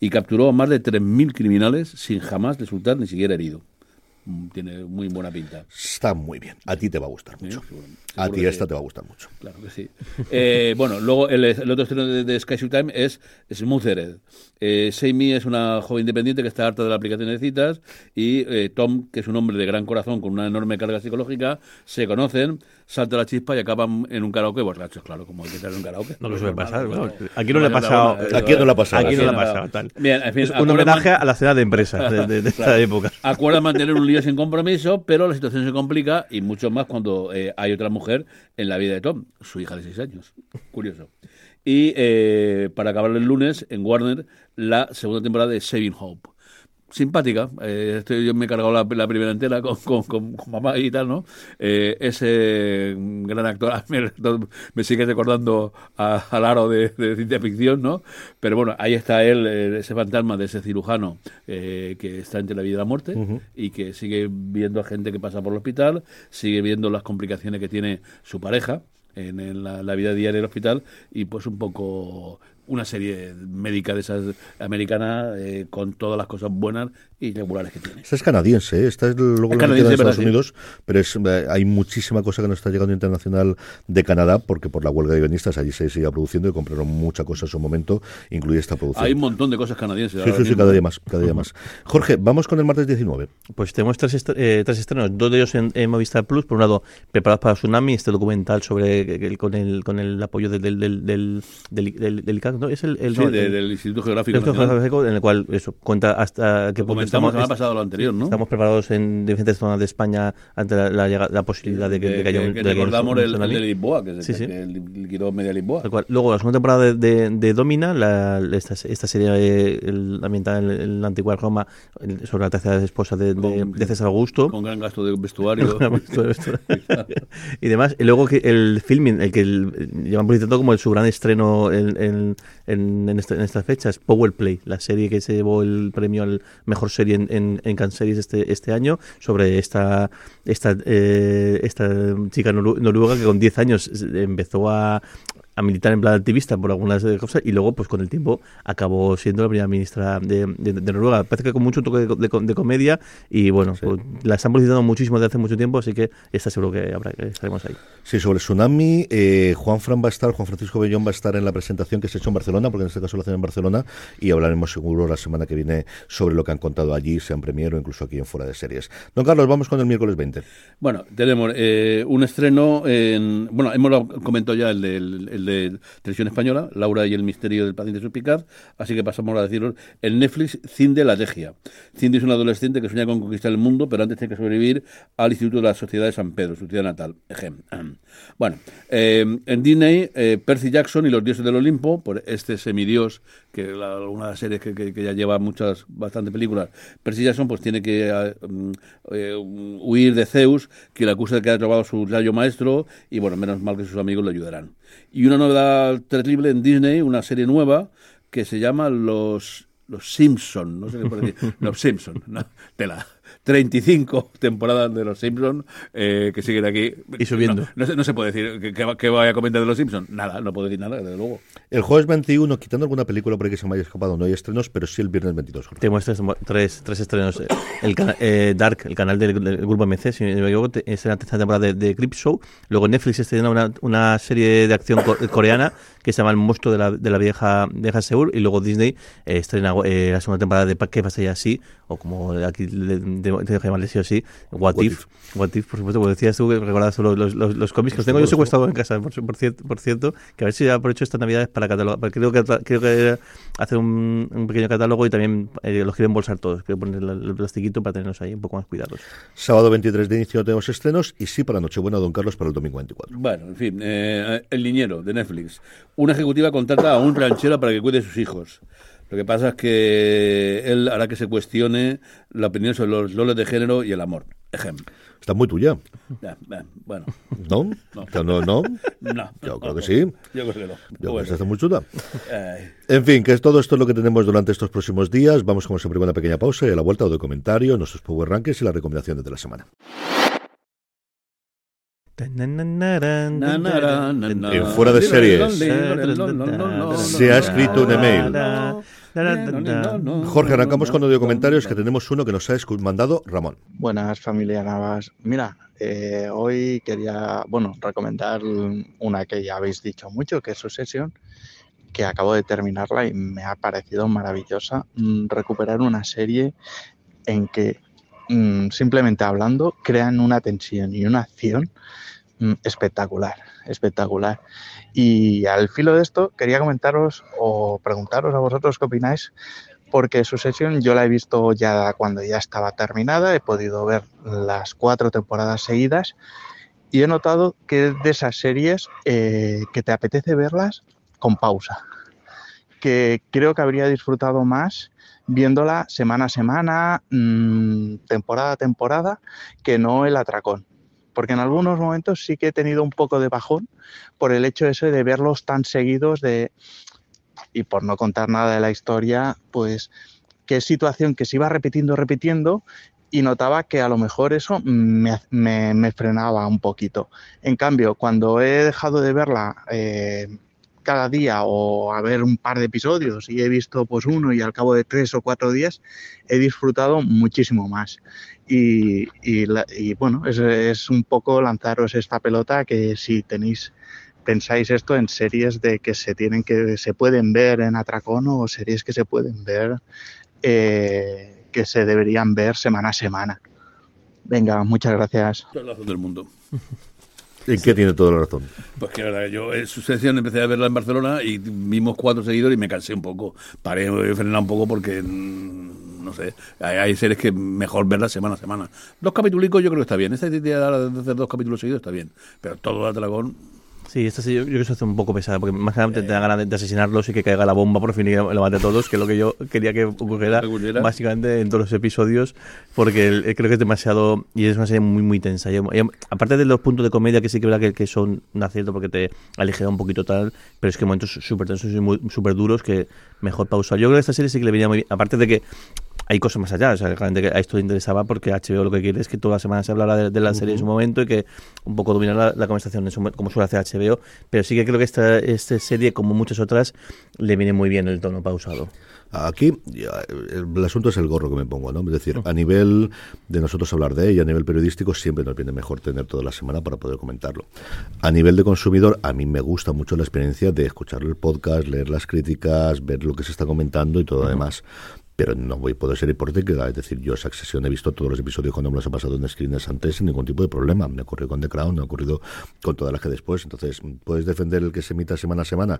y capturó a más de 3.000 criminales sin jamás resultar ni siquiera herido. Mm, Tiene muy buena pinta. Está muy bien. A ti te va a gustar mucho. A ti esta sí. te va a gustar mucho. Claro que sí. Eh, bueno, luego el, el otro estreno de, de Sky Showtime es Smothered. Eh, Sammy es una joven independiente que está harta de la aplicación de citas y eh, Tom, que es un hombre de gran corazón con una enorme carga psicológica, se conocen, salta la chispa y acaban en un karaoke borrachos, claro, como hay que estar en un karaoke. No lo suele pasar. Aquí no le ha pasado. Aquí no le ha pasado. Aquí no le ha pasado. Tal. Bien, en fin, es un homenaje a la cena de empresa de, de- de esta Claro. época. Acuerdan mantener un lío sin compromiso, pero la situación se complica y mucho más cuando eh, hay otra mujer en la vida de Tom, su hija de seis años. Curioso. Y eh, para acabar el lunes, en Warner, la segunda temporada de Saving Hope. Simpática, eh, estoy- yo me he cargado la, la primera entera con, con- con- con mamá y tal, ¿no? Eh, ese gran actor me, me sigue recordando a- al aro de, de ciencia ficción, ¿no? Pero bueno, ahí está él, eh, ese fantasma de ese cirujano eh, que está entre la vida y la muerte y que sigue viendo a gente que pasa por el hospital, sigue viendo las complicaciones que tiene su pareja en, la, la vida diaria del hospital y pues un poco una serie médica de esas americana eh, con todas las cosas buenas y regulares que tiene. Esta es canadiense, ¿eh? esta es luego Es la en Estados ¿verdad? Unidos, pero es, eh, hay muchísima cosa que nos está llegando internacional de Canadá, porque por la huelga de guionistas allí se sigue produciendo y compraron mucha cosa en su momento, incluida esta producción. Hay un montón de cosas canadienses. Sí, sí, cada día más, cada día más. Jorge, vamos con el martes 19. Pues tenemos tres, est- eh, tres estrenos, dos de ellos en, en Movistar Plus. Por un lado, Preparados para Tsunami, este documental sobre el, con, el, con el apoyo del, del, del, del, del, del ICAC, no, es el, el sí, no, de- el- del Instituto Geográfico el Instituto Nacional. Geográfico, en el cual eso cuenta hasta qué punto Comentamos la semana est- pasada lo anterior, ¿no? Estamos preparados en diferentes zonas de España ante la, la, llega- la posibilidad de que, de que haya un que de que recordamos el, el de Lisboa, que, Sí, sí. que liquidó media Lisboa. Cual. Luego, la segunda temporada de, de, Domina, la, esta, esta serie eh, ambientada en, la antigua Roma, sobre la tercera esposa de, de, Con- de César Augusto. Con gran gasto de vestuario. Y demás. Y luego que el filming, el que llevan publicitando como el, su gran estreno en, en, en, en esta- en estas fechas, Power Play, la serie que se llevó el premio al mejor serie en, en, en este, este año, sobre esta, esta, eh, esta chica noru- noruega que con 10 años empezó a a militar en plan activista por algunas cosas y luego pues con el tiempo acabó siendo la primera ministra de, de- de Noruega parece que con mucho toque de, de- de comedia y bueno pues, la están publicitando muchísimo desde hace mucho tiempo así que está seguro que habrá que estaremos ahí Sí, sobre el tsunami, eh, Juan Fran va a estar, Juan Francisco Bellón va a estar en la presentación que se ha hecho en Barcelona, porque en este caso lo hacen en Barcelona, y hablaremos seguro la semana que viene sobre lo que han contado allí, sea en Premiere o incluso aquí en Fuera de Series. Don Carlos, vamos con el miércoles 20. Bueno, tenemos eh, un estreno en. Bueno, hemos comentado ya el de, el de Televisión Española, Laura y el misterio del paciente suspicaz, así que pasamos a decirlo. En Netflix, Cinde la Tegia. Cindy es un adolescente que sueña con conquistar el mundo, pero antes tiene que sobrevivir al Instituto de la Sociedad de San Pedro, su ciudad natal. Bueno, eh, en Disney, eh, Percy Jackson y los dioses del Olimpo, por este semidios, que la, una de las series que, que- ya lleva muchas, bastantes películas, Percy Jackson pues tiene que eh, mm, eh, huir de Zeus, que le acusa de que ha robado su rayo maestro, y bueno, menos mal que sus amigos le ayudarán. Y una novedad terrible en Disney, una serie nueva, que se llama Los, los Simpson, no sé qué puede decir, Los Simpson, no, tela. 35 temporadas de Los Simpsons eh, que siguen aquí. Y subiendo. No, no se, no se puede decir que, que, va- que vaya a comentar de Los Simpsons. Nada, no puedo decir nada, desde luego. El jueves 21, quitando alguna película por ahí que se me haya escapado, no hay estrenos, pero sí el viernes 22. Jorge. tenemos tres, tres, tres estrenos el eh, Dark el canal del, del grupo MC si me equivoco es la tercera temporada de, de Crip Show luego Netflix estrena una, una serie de acción co- coreana que se llama El monstruo de la, de la vieja vieja Seúl y luego Disney eh, estrena eh, la segunda temporada de ¿Qué pasaría así? o como aquí le- de- te dejo llamarle sí o sí What, What If What If, por supuesto, como decías tú, que recordabas los, los, los, los cómics que los tengo yo secuestrados en casa, por, por, cierto, por cierto, que a ver si aprovecho esta Navidad para catalogar, porque creo que, creo que hacer un, un pequeño catálogo y también eh, los quiero embolsar todos, quiero poner el, el plastiquito para tenerlos ahí un poco más cuidados. Sábado 23 de inicio tenemos estrenos y sí para Nochebuena, Don Carlos, para el domingo 24. Bueno, en fin, eh, El Niñero de Netflix. Una ejecutiva contrata a un ranchero para que cuide de sus hijos. Lo que pasa es que él hará que se cuestione la opinión sobre los roles de género y el amor. Ejemplo. Está muy tuya, Ya, ya, Bueno, ¿no? No. ¿No? ¿No? no. Yo creo que sí. Yo creo que no. Yo creo Bueno, que está muy chuta. eh, En fin, que es todo esto es lo que tenemos durante estos próximos días. Vamos como siempre con una pequeña pausa y a la vuelta de comentario, nuestros Power Rankings y las recomendaciones de la semana. En Fuera de Series. Se ha escrito un email. Jorge, arrancamos con audio comentarios que tenemos uno que nos ha mandado Ramón. Buenas familia Navas. Mira, eh, hoy quería, bueno, recomendar una que ya habéis dicho mucho, que es Succession, que acabo de terminarla y me ha parecido maravillosa. Mm, recuperar una serie en que, mm, simplemente hablando, crean una tensión y una acción mm, espectacular, espectacular. Y al filo de esto, quería comentaros o preguntaros a vosotros qué opináis porque Succession yo la he visto ya cuando ya estaba terminada, he podido ver las cuatro temporadas seguidas y he notado que es de esas series eh, que te apetece verlas con pausa, que creo que habría disfrutado más viéndola semana a semana, mmm, temporada a temporada, que no el atracón. Porque en algunos momentos sí que he tenido un poco de bajón por el hecho ese de verlos tan seguidos de y por no contar nada de la historia, pues qué situación que se iba repitiendo, repitiendo, y notaba que a lo mejor eso me, me, me frenaba un poquito. En cambio, cuando he dejado de verla eh, cada día o a ver un par de episodios y he visto pues uno y al cabo de tres o cuatro días he disfrutado muchísimo más. Y, y, la, y bueno, es, es un poco lanzaros esta pelota que si tenéis pensáis esto en series de que se tienen que se pueden ver en atracón o series que se pueden ver eh, que se deberían ver semana a semana. Venga, muchas gracias. Del mundo. ¿En qué tiene toda la razón? Pues que la verdad, yo en su sección empecé a verla en Barcelona y vimos cuatro seguidores y me cansé un poco. Paré, frenar un poco porque, mm, no sé, hay, hay series que mejor verlas semana a semana. Dos capítulos yo creo que está bien. Esta idea de hacer dos capítulos seguidos está bien. Pero todo el dragón Sí, esta sí, yo, yo creo que se hace un poco pesada, porque más que nada te da ganas de, de asesinarlos y que caiga la bomba por fin y lo mate a todos, que es lo que yo quería que ocurriera básicamente en todos los episodios, porque el- creo que es demasiado, y es una serie muy muy tensa. Y- y aparte de los puntos de comedia que sí que verdad que, que son un acierto porque te aligera un poquito tal, pero es que momentos súper tensos y súper duros que mejor pausar. Yo creo que esta serie sí que le venía muy bien, aparte de que hay cosas más allá, o sea, realmente a esto le interesaba porque HBO lo que quiere es que toda la semana se hablara de, de la serie en su momento y que un poco dominar la, la conversación en su como suele hacer HBO, pero sí que creo que esta, esta serie, como muchas otras, le viene muy bien el tono pausado. Aquí el asunto es el gorro que me pongo, ¿no? Es decir, a nivel de nosotros hablar de ella, a nivel periodístico, siempre nos viene mejor tener toda la semana para poder comentarlo. A nivel de consumidor, a mí me gusta mucho la experiencia de escuchar el podcast, leer las críticas, ver lo que se está comentando y todo lo demás. Pero no voy puedo ser hipotética, es decir, yo Succession he visto todos los episodios cuando me los he pasado en screens antes sin ningún tipo de problema. Me ha ocurrido con The Crown, me ha ocurrido con todas las que después. Entonces, ¿puedes defender el que se emita semana a semana?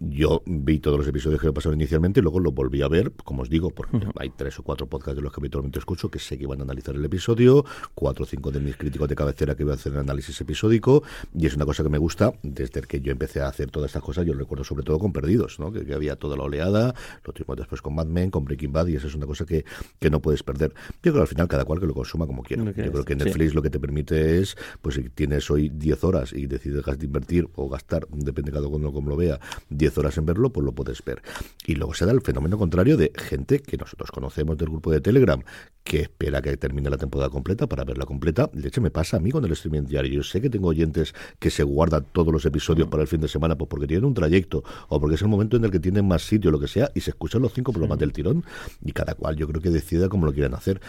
Yo vi todos los episodios que me pasaron inicialmente y luego los volví a ver, como os digo, porque hay tres o cuatro podcasts de los que habitualmente escucho que sé que iban a analizar el episodio, cuatro o cinco de mis críticos de cabecera que iban a hacer el análisis episódico, y es una cosa que me gusta desde que yo empecé a hacer todas estas cosas. Yo recuerdo sobre todo con Perdidos, ¿no? que, que había toda la oleada, lo tuvimos después con Mad Men, con Breaking Bad, y esa es una cosa que, que no puedes perder. Yo creo que al final cada cual que lo consuma como quiera. Yo creo que sí. Netflix lo que te permite es, pues si tienes hoy 10 horas y decides invertir o gastar, depende de cada uno como lo vea, 10 horas en verlo, pues lo puedes ver. Y luego se da el fenómeno contrario de gente que nosotros conocemos del grupo de Telegram, que espera que termine la temporada completa para verla completa. De hecho, me pasa a mí con el streaming diario. Yo sé que tengo oyentes que se guardan todos los episodios para el fin de semana, pues porque tienen un trayecto o porque es el momento en el que tienen más sitio, lo que sea, y se escuchan los cinco programas del tirón. Y cada cual yo creo que decida cómo lo quieran hacer.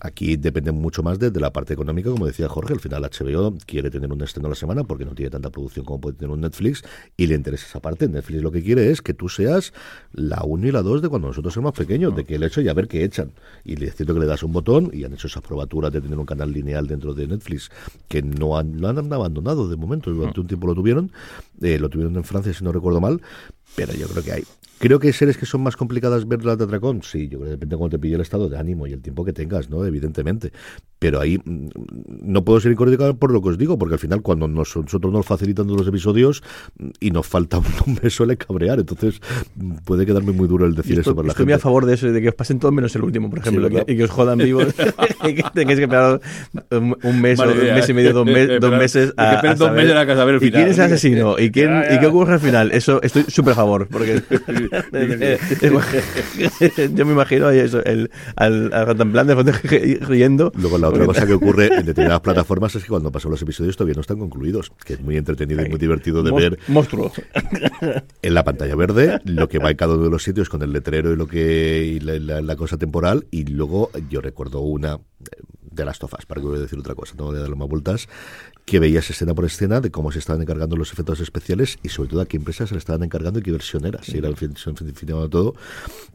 Aquí depende mucho más de, de la parte económica, como decía Jorge. Al final HBO quiere tener un estreno a la semana porque no tiene tanta producción como puede tener un Netflix y le interesa esa parte. Netflix lo que quiere es que tú seas la 1 y la 2 de cuando nosotros éramos pequeños, de que el hecho y a ver qué echan. Y le es cierto que le das un botón y han hecho esas probaturas de tener un canal lineal dentro de Netflix que no han, lo han abandonado de momento. Durante un tiempo lo tuvieron, eh, lo tuvieron en Francia si no recuerdo mal, pero yo creo que hay. Creo que hay series que son más complicadas verlas de atracón. Sí, yo creo que depende de cómo te pille el estado de ánimo y el tiempo que tengas, ¿no? Evidentemente. Pero ahí mm, no puedo ser incorrecta por lo que os digo, porque al final cuando nos- nosotros nos facilitan los episodios mm, y nos falta uno, me suele cabrear. Entonces mm, puede quedarme muy duro el decir eso estoy, por la estoy muy gente. a favor de eso, de que os pasen todos menos el último, por ejemplo, y que os jodan vivos y que tengáis que esperar un, un mes, o un mes y medio, dos, me- ¿eh? dos meses que esperes dos meses a saber el ¿Y quién final. es el asesino? ¿Y, quién, Ya, ya. ¿Y qué ocurre al final? Eso estoy súper a favor, porque yo me imagino ahí eso, el, al, al Rantanplan de fondo riendo. Luego la otra cosa que ocurre en determinadas plataformas es que cuando pasan los episodios todavía no están concluidos, que es muy entretenido y muy divertido de Mos- ver Monstruo. en la pantalla verde lo que va en cada uno de los sitios con el letrero y lo que y la, la- la cosa temporal y luego yo recuerdo una eh, de las tofas para que voy a decir otra cosa no voy a darle más vueltas que veías escena por escena de cómo se estaban encargando los efectos especiales y sobre todo a qué empresas se le estaban encargando y qué versión era si era el fin, de todo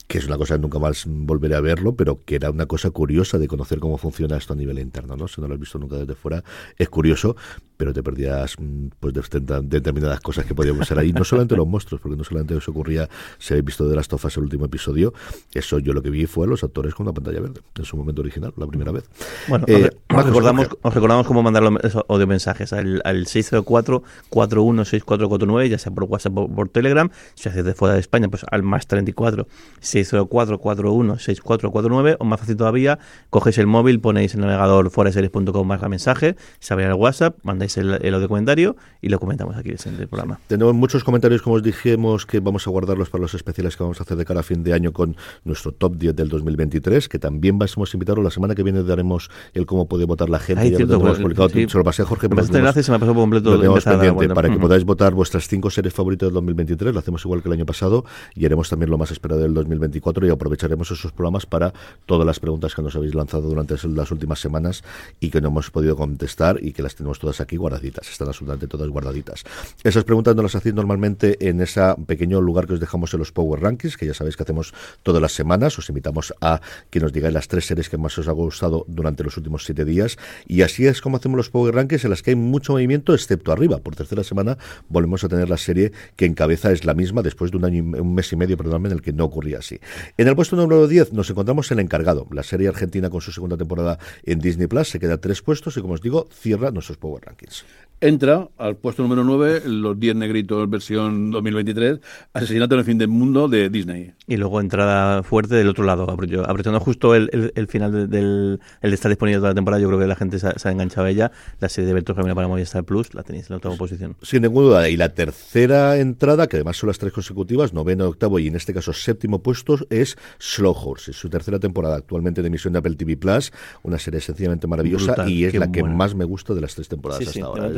que es una cosa que nunca más volveré a verlo pero que era una cosa curiosa de conocer cómo funciona esto a nivel interno no si no lo has visto nunca desde fuera es curioso pero te perdías mm, pues de de determinadas cosas que podíamos ser ahí no solamente los monstruos porque no solamente eso ocurría si habéis visto de las tofas el último episodio eso yo lo que vi fue a los actores con una pantalla verde en su momento original la primera vez Bueno, Eh, os, recordamos, os recordamos cómo mandar los audio mensajes al, al 604-416449, ya sea por WhatsApp o por Telegram. Si haces de fuera de España, pues al más 34 604-416449. O más fácil todavía, cogéis el móvil, ponéis el navegador foraseries.com barra mensaje, se abre el WhatsApp, mandáis el, el audio comentario y lo comentamos aquí en el programa. Tenemos muchos comentarios, como os dijimos, que vamos a guardarlos para los especiales que vamos a hacer de cara a fin de año con nuestro top 10 del 2023, que también vamos a invitaros. La semana que viene daremos el cómo puede votar la gente. Ay, ya lo cierto, tenemos pues, publicado. sí. Se lo pasé a Jorge. Pero lo enlace y se me pasó por completo lo tenemos pendiente para que podáis votar vuestras cinco series favoritas del 2023. Lo hacemos igual que el año pasado y haremos también lo más esperado del 2024 y aprovecharemos esos programas para todas las preguntas que nos habéis lanzado durante las últimas semanas y que no hemos podido contestar y que las tenemos todas aquí guardaditas. Están absolutamente todas guardaditas. Esas preguntas nos las hacéis normalmente en ese pequeño lugar que os dejamos en los Power Rankings, que ya sabéis que hacemos todas las semanas. Os invitamos a que nos digáis las tres series que más os ha gustado durante los últimos siete días. Y así es como hacemos los Power Rankings. En la las que hay mucho movimiento, excepto arriba. Por tercera semana volvemos a tener la serie que encabeza es la misma después de un año un mes y medio, perdón, en el que no ocurría así. En el puesto número 10 nos encontramos El Encargado, la serie argentina con su segunda temporada en Disney Plus, se queda tres puestos y como os digo, cierra nuestros Power Rankings. Hopkins Entra al puesto número 9, Los 10 Negritos versión 2023, Asesinato en el fin del mundo de Disney. Y luego entrada fuerte del otro lado, aprovechando justo el, el, final del el estar disponible toda la temporada, yo creo que la gente se ha, enganchado a ella. La serie de Berto Gemela para Movistar Plus la tenéis en la octava posición. Sin ninguna duda. Y la tercera entrada, que además son las tres consecutivas, noveno, octavo y en este caso séptimo puesto, es Slow Horse. Es su tercera temporada actualmente de emisión de Apple TV Plus, una serie sencillamente maravillosa y es la que más me gusta de las tres temporadas hasta ahora.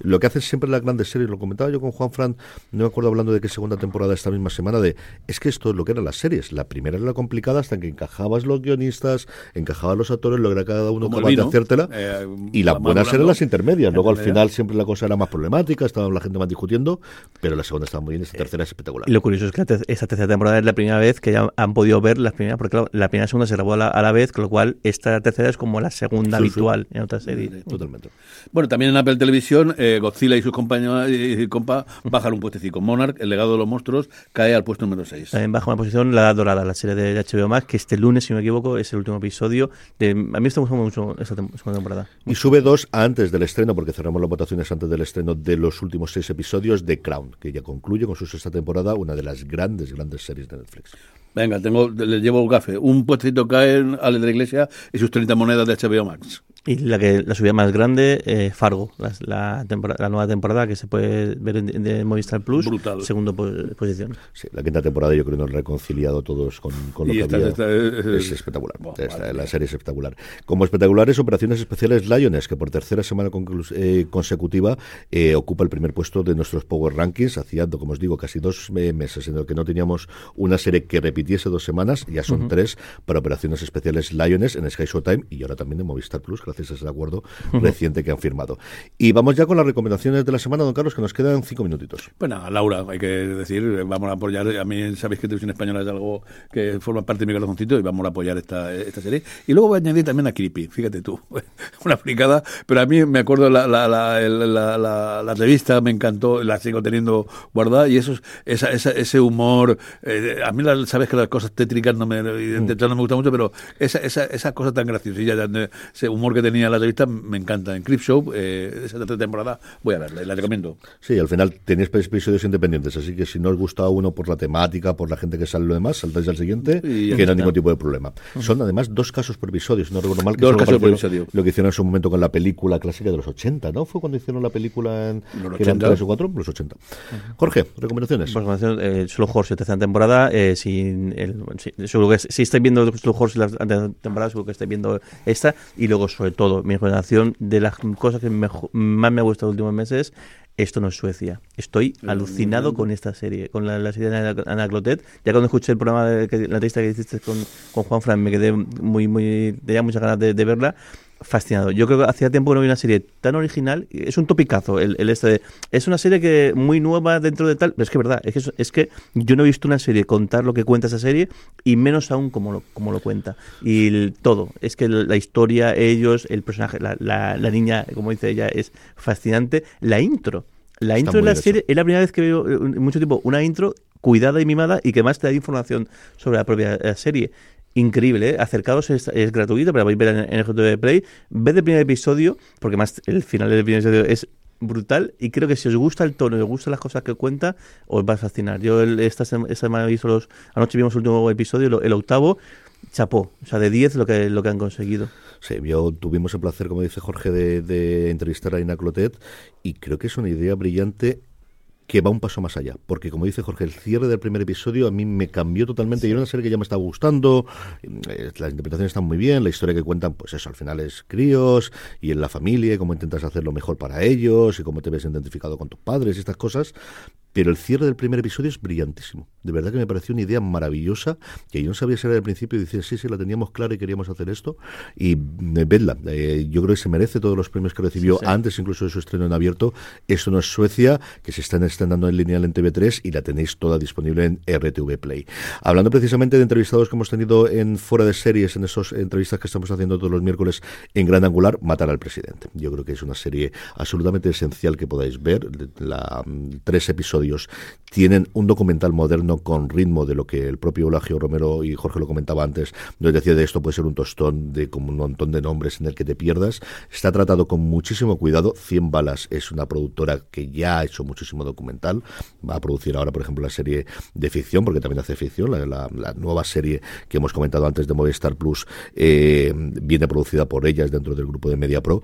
Lo que hacen siempre las grandes series, lo comentaba yo con Juan Fran, no me acuerdo hablando de qué segunda temporada esta misma semana, de es que esto es lo que eran las series. La primera era la complicada hasta que encajabas los guionistas, encajabas los actores, logra cada uno capaz de hacértela. Eh, y las buenas eran las intermedias. Luego al final siempre la cosa era más problemática, estaba la gente más discutiendo, pero la segunda estaba muy bien, esta tercera es espectacular. Lo curioso es que esta tercera temporada es la primera vez que ya han podido ver las primeras, porque la primera y segunda se grabó a la, vez, con lo cual esta tercera es como la segunda habitual en otras series. Totalmente. Bueno, también en Apple Televisión eh, Godzilla y sus compañeros y, compa bajan un puestecico. Monarch, el legado de los monstruos, cae al puesto número 6. También baja una posición La Edad Dorada, la serie de HBO Max, que este lunes, si no me equivoco, es el último episodio. De, a mí me está gustando mucho esta segunda temporada. Y sube dos antes del estreno, porque cerramos las votaciones antes del estreno de los últimos seis episodios de Crown, que ya concluye con su sexta temporada, una de las grandes, grandes series de Netflix. Venga, tengo, le llevo un café. Un puestecito cae Ale de la Iglesia y sus 30 monedas de HBO Max. Y la que la subida más grande, eh, Fargo, la, la, la, nueva temporada que se puede ver en, Movistar Plus, Brutal. segundo posición. Sí, la quinta temporada yo creo que nos ha reconciliado todos con, con lo que había. es, espectacular, la serie es espectacular. Como espectaculares, Operaciones Especiales Lions, que por tercera semana eh, consecutiva eh, ocupa el primer puesto de nuestros Power Rankings, hacía, como os digo, casi dos meses en el que no teníamos una serie que repitiese dos semanas, ya son tres para Operaciones Especiales Lions en Sky Showtime y ahora también en Movistar Plus, gracias a ese acuerdo reciente que han firmado. Y vamos ya con las recomendaciones de la semana, don Carlos, que nos quedan cinco minutitos. Bueno, Laura, hay que decir, vamos a apoyar, a mí sabéis que Televisión Española es algo que forma parte de mi corazoncito y vamos a apoyar esta, esta serie. Y luego voy a añadir también a Creepy, fíjate tú, una fricada, pero a mí me acuerdo la, la, la, la, revista, me encantó, la sigo teniendo guardada y eso, esa, esa, ese humor, eh, a mí sabes que las cosas tétricas no me, no me gustan mucho, pero esa, esa, esa cosa tan graciosilla, ese humor que tenía la revista me encanta. En Crip Show, eh, esa tercera temporada, voy a verla, la recomiendo. Sí, al final tenéis episodios independientes, así que si no os gusta uno por la temática, por la gente que sale lo demás, saltáis al siguiente, y que no hay ningún tipo de problema. Son además dos casos por episodio, si no recuerdo mal, que dos casos por episodio. Lo que hicieron en su momento con la película clásica de los 80, ¿no? Fue cuando hicieron la película en los 80. tres o cuatro, los 80. Jorge, recomendaciones. Pues, eh, Slow Horse, tercera temporada, eh, sin el, seguro que si estáis viendo Slow Horse la temporada, seguro que estáis viendo esta, y luego sobre todo mi recomendación de las cosas que más me ha gustado en los últimos meses, esto no es Suecia. Estoy alucinado con esta serie, con la, serie de Ana Clotet. Ya cuando escuché el programa, de, la entrevista que hiciste con, con Juan Fran, me quedé muy, muy, tenía muchas ganas de verla fascinado. Yo creo que hacía tiempo que no vi una serie tan original. Es un topicazo el, este. es una serie que muy nueva dentro de tal. Pero es que es verdad, es que, es que yo no he visto una serie contar lo que cuenta esa serie y menos aún como lo, como lo cuenta. Y todo. Es que la historia, ellos, el personaje, la, la, niña, como dice ella, es fascinante. La intro. La intro de la serie es la primera vez que veo eh, en mucho tiempo una intro cuidada y mimada y que más te da información sobre la propia eh, serie increíble, ¿eh? acercados es, gratuito, pero podéis ver en, el GTV Play, ved el primer episodio, porque más el final del primer episodio es brutal y creo que si os gusta el tono y os gustan las cosas que cuenta, os va a fascinar. Yo esta, semana he visto los, anoche vimos el último episodio, el, octavo, chapó, o sea, de 10 lo que, lo que han conseguido. Sí, yo tuvimos el placer, como dice Jorge, de, de entrevistar a Ina Clotet y creo que es una idea brillante que va un paso más allá. Porque, como dice Jorge, el cierre del primer episodio a mí me cambió totalmente. Y era una serie que ya me estaba gustando, eh, las interpretaciones están muy bien, la historia que cuentan, pues eso, al final es críos y en la familia, y cómo intentas hacer lo mejor para ellos y cómo te ves identificado con tus padres y estas cosas pero el cierre del primer episodio es brillantísimo. De verdad que me pareció una idea maravillosa, que yo no sabía si era del principio y decía, sí, sí, la teníamos clara y queríamos hacer esto. Y eh, vedla, eh, yo creo que se merece todos los premios que recibió antes incluso de su estreno en abierto. Esto no es Suecia, que se están estrenando en lineal en TV3 y la tenéis toda disponible en RTV Play. Hablando precisamente de entrevistados que hemos tenido en fuera de series, en esas entrevistas que estamos haciendo todos los miércoles en Gran Angular, Matar al Presidente. Yo creo que es una serie absolutamente esencial que podáis ver. La, mm, tres episodios tienen un documental moderno con ritmo de lo que el propio Eulogio Romero y Jorge lo comentaba antes, nos decía de esto puede ser un tostón de como un montón de nombres en el que te pierdas. Está tratado con muchísimo cuidado. Cien Balas es una productora que ya ha hecho muchísimo documental. Va a producir ahora, por ejemplo, la serie de ficción, porque también hace ficción. La, nueva serie que hemos comentado antes de Movistar Plus eh, viene producida por ellas dentro del grupo de Media Pro.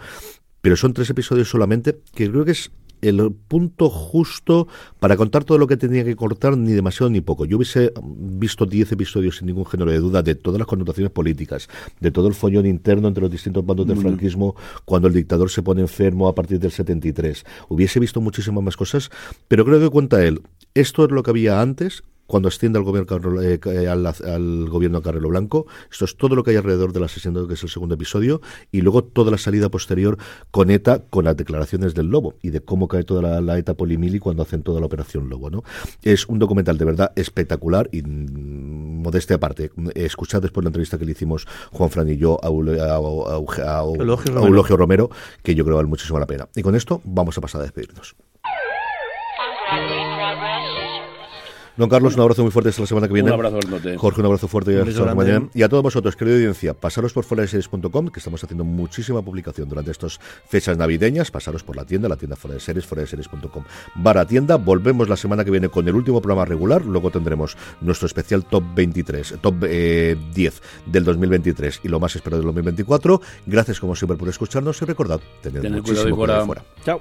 Pero son tres episodios solamente, que creo que es el punto justo para contar todo lo que tenía que cortar, ni demasiado ni poco. Yo hubiese visto 10 episodios sin ningún género de duda de todas las connotaciones políticas, de todo el follón interno entre los distintos bandos del franquismo cuando el dictador se pone enfermo a partir del 73. Hubiese visto muchísimas más cosas, pero creo que cuenta él. Esto es lo que había antes, cuando asciende al gobierno, eh, eh, al, gobierno Carrero Blanco. Esto es todo lo que hay alrededor del asesinato, que es el segundo episodio, y luego toda la salida posterior con ETA, con las declaraciones del Lobo y de cómo cae toda la, ETA Polimili cuando hacen toda la operación Lobo. ¿no? Es un documental de verdad espectacular y mm, modestia aparte. Escuchad después la entrevista que le hicimos Juan Fran y yo a, Eulogio Romero, que yo creo vale muchísimo la pena. Y con esto vamos a pasar a despedirnos. Don Carlos, un abrazo muy fuerte hasta la semana que viene. Un abrazo norte. Jorge, un abrazo fuerte y hasta mañana. Y a todos vosotros, querida audiencia, pasaros por foradeseries.com, que estamos haciendo muchísima publicación durante estas fechas navideñas. Pasaros por la tienda, la tienda fuera de series, foradeseries.com. Barra tienda. Volvemos la semana que viene con el último programa regular. Luego tendremos nuestro especial Top 23, Top 10 eh, del 2023 y lo más esperado del 2024. Gracias, como siempre, por escucharnos y recordad, tened, muchísimo cuidado, fuera. Chao.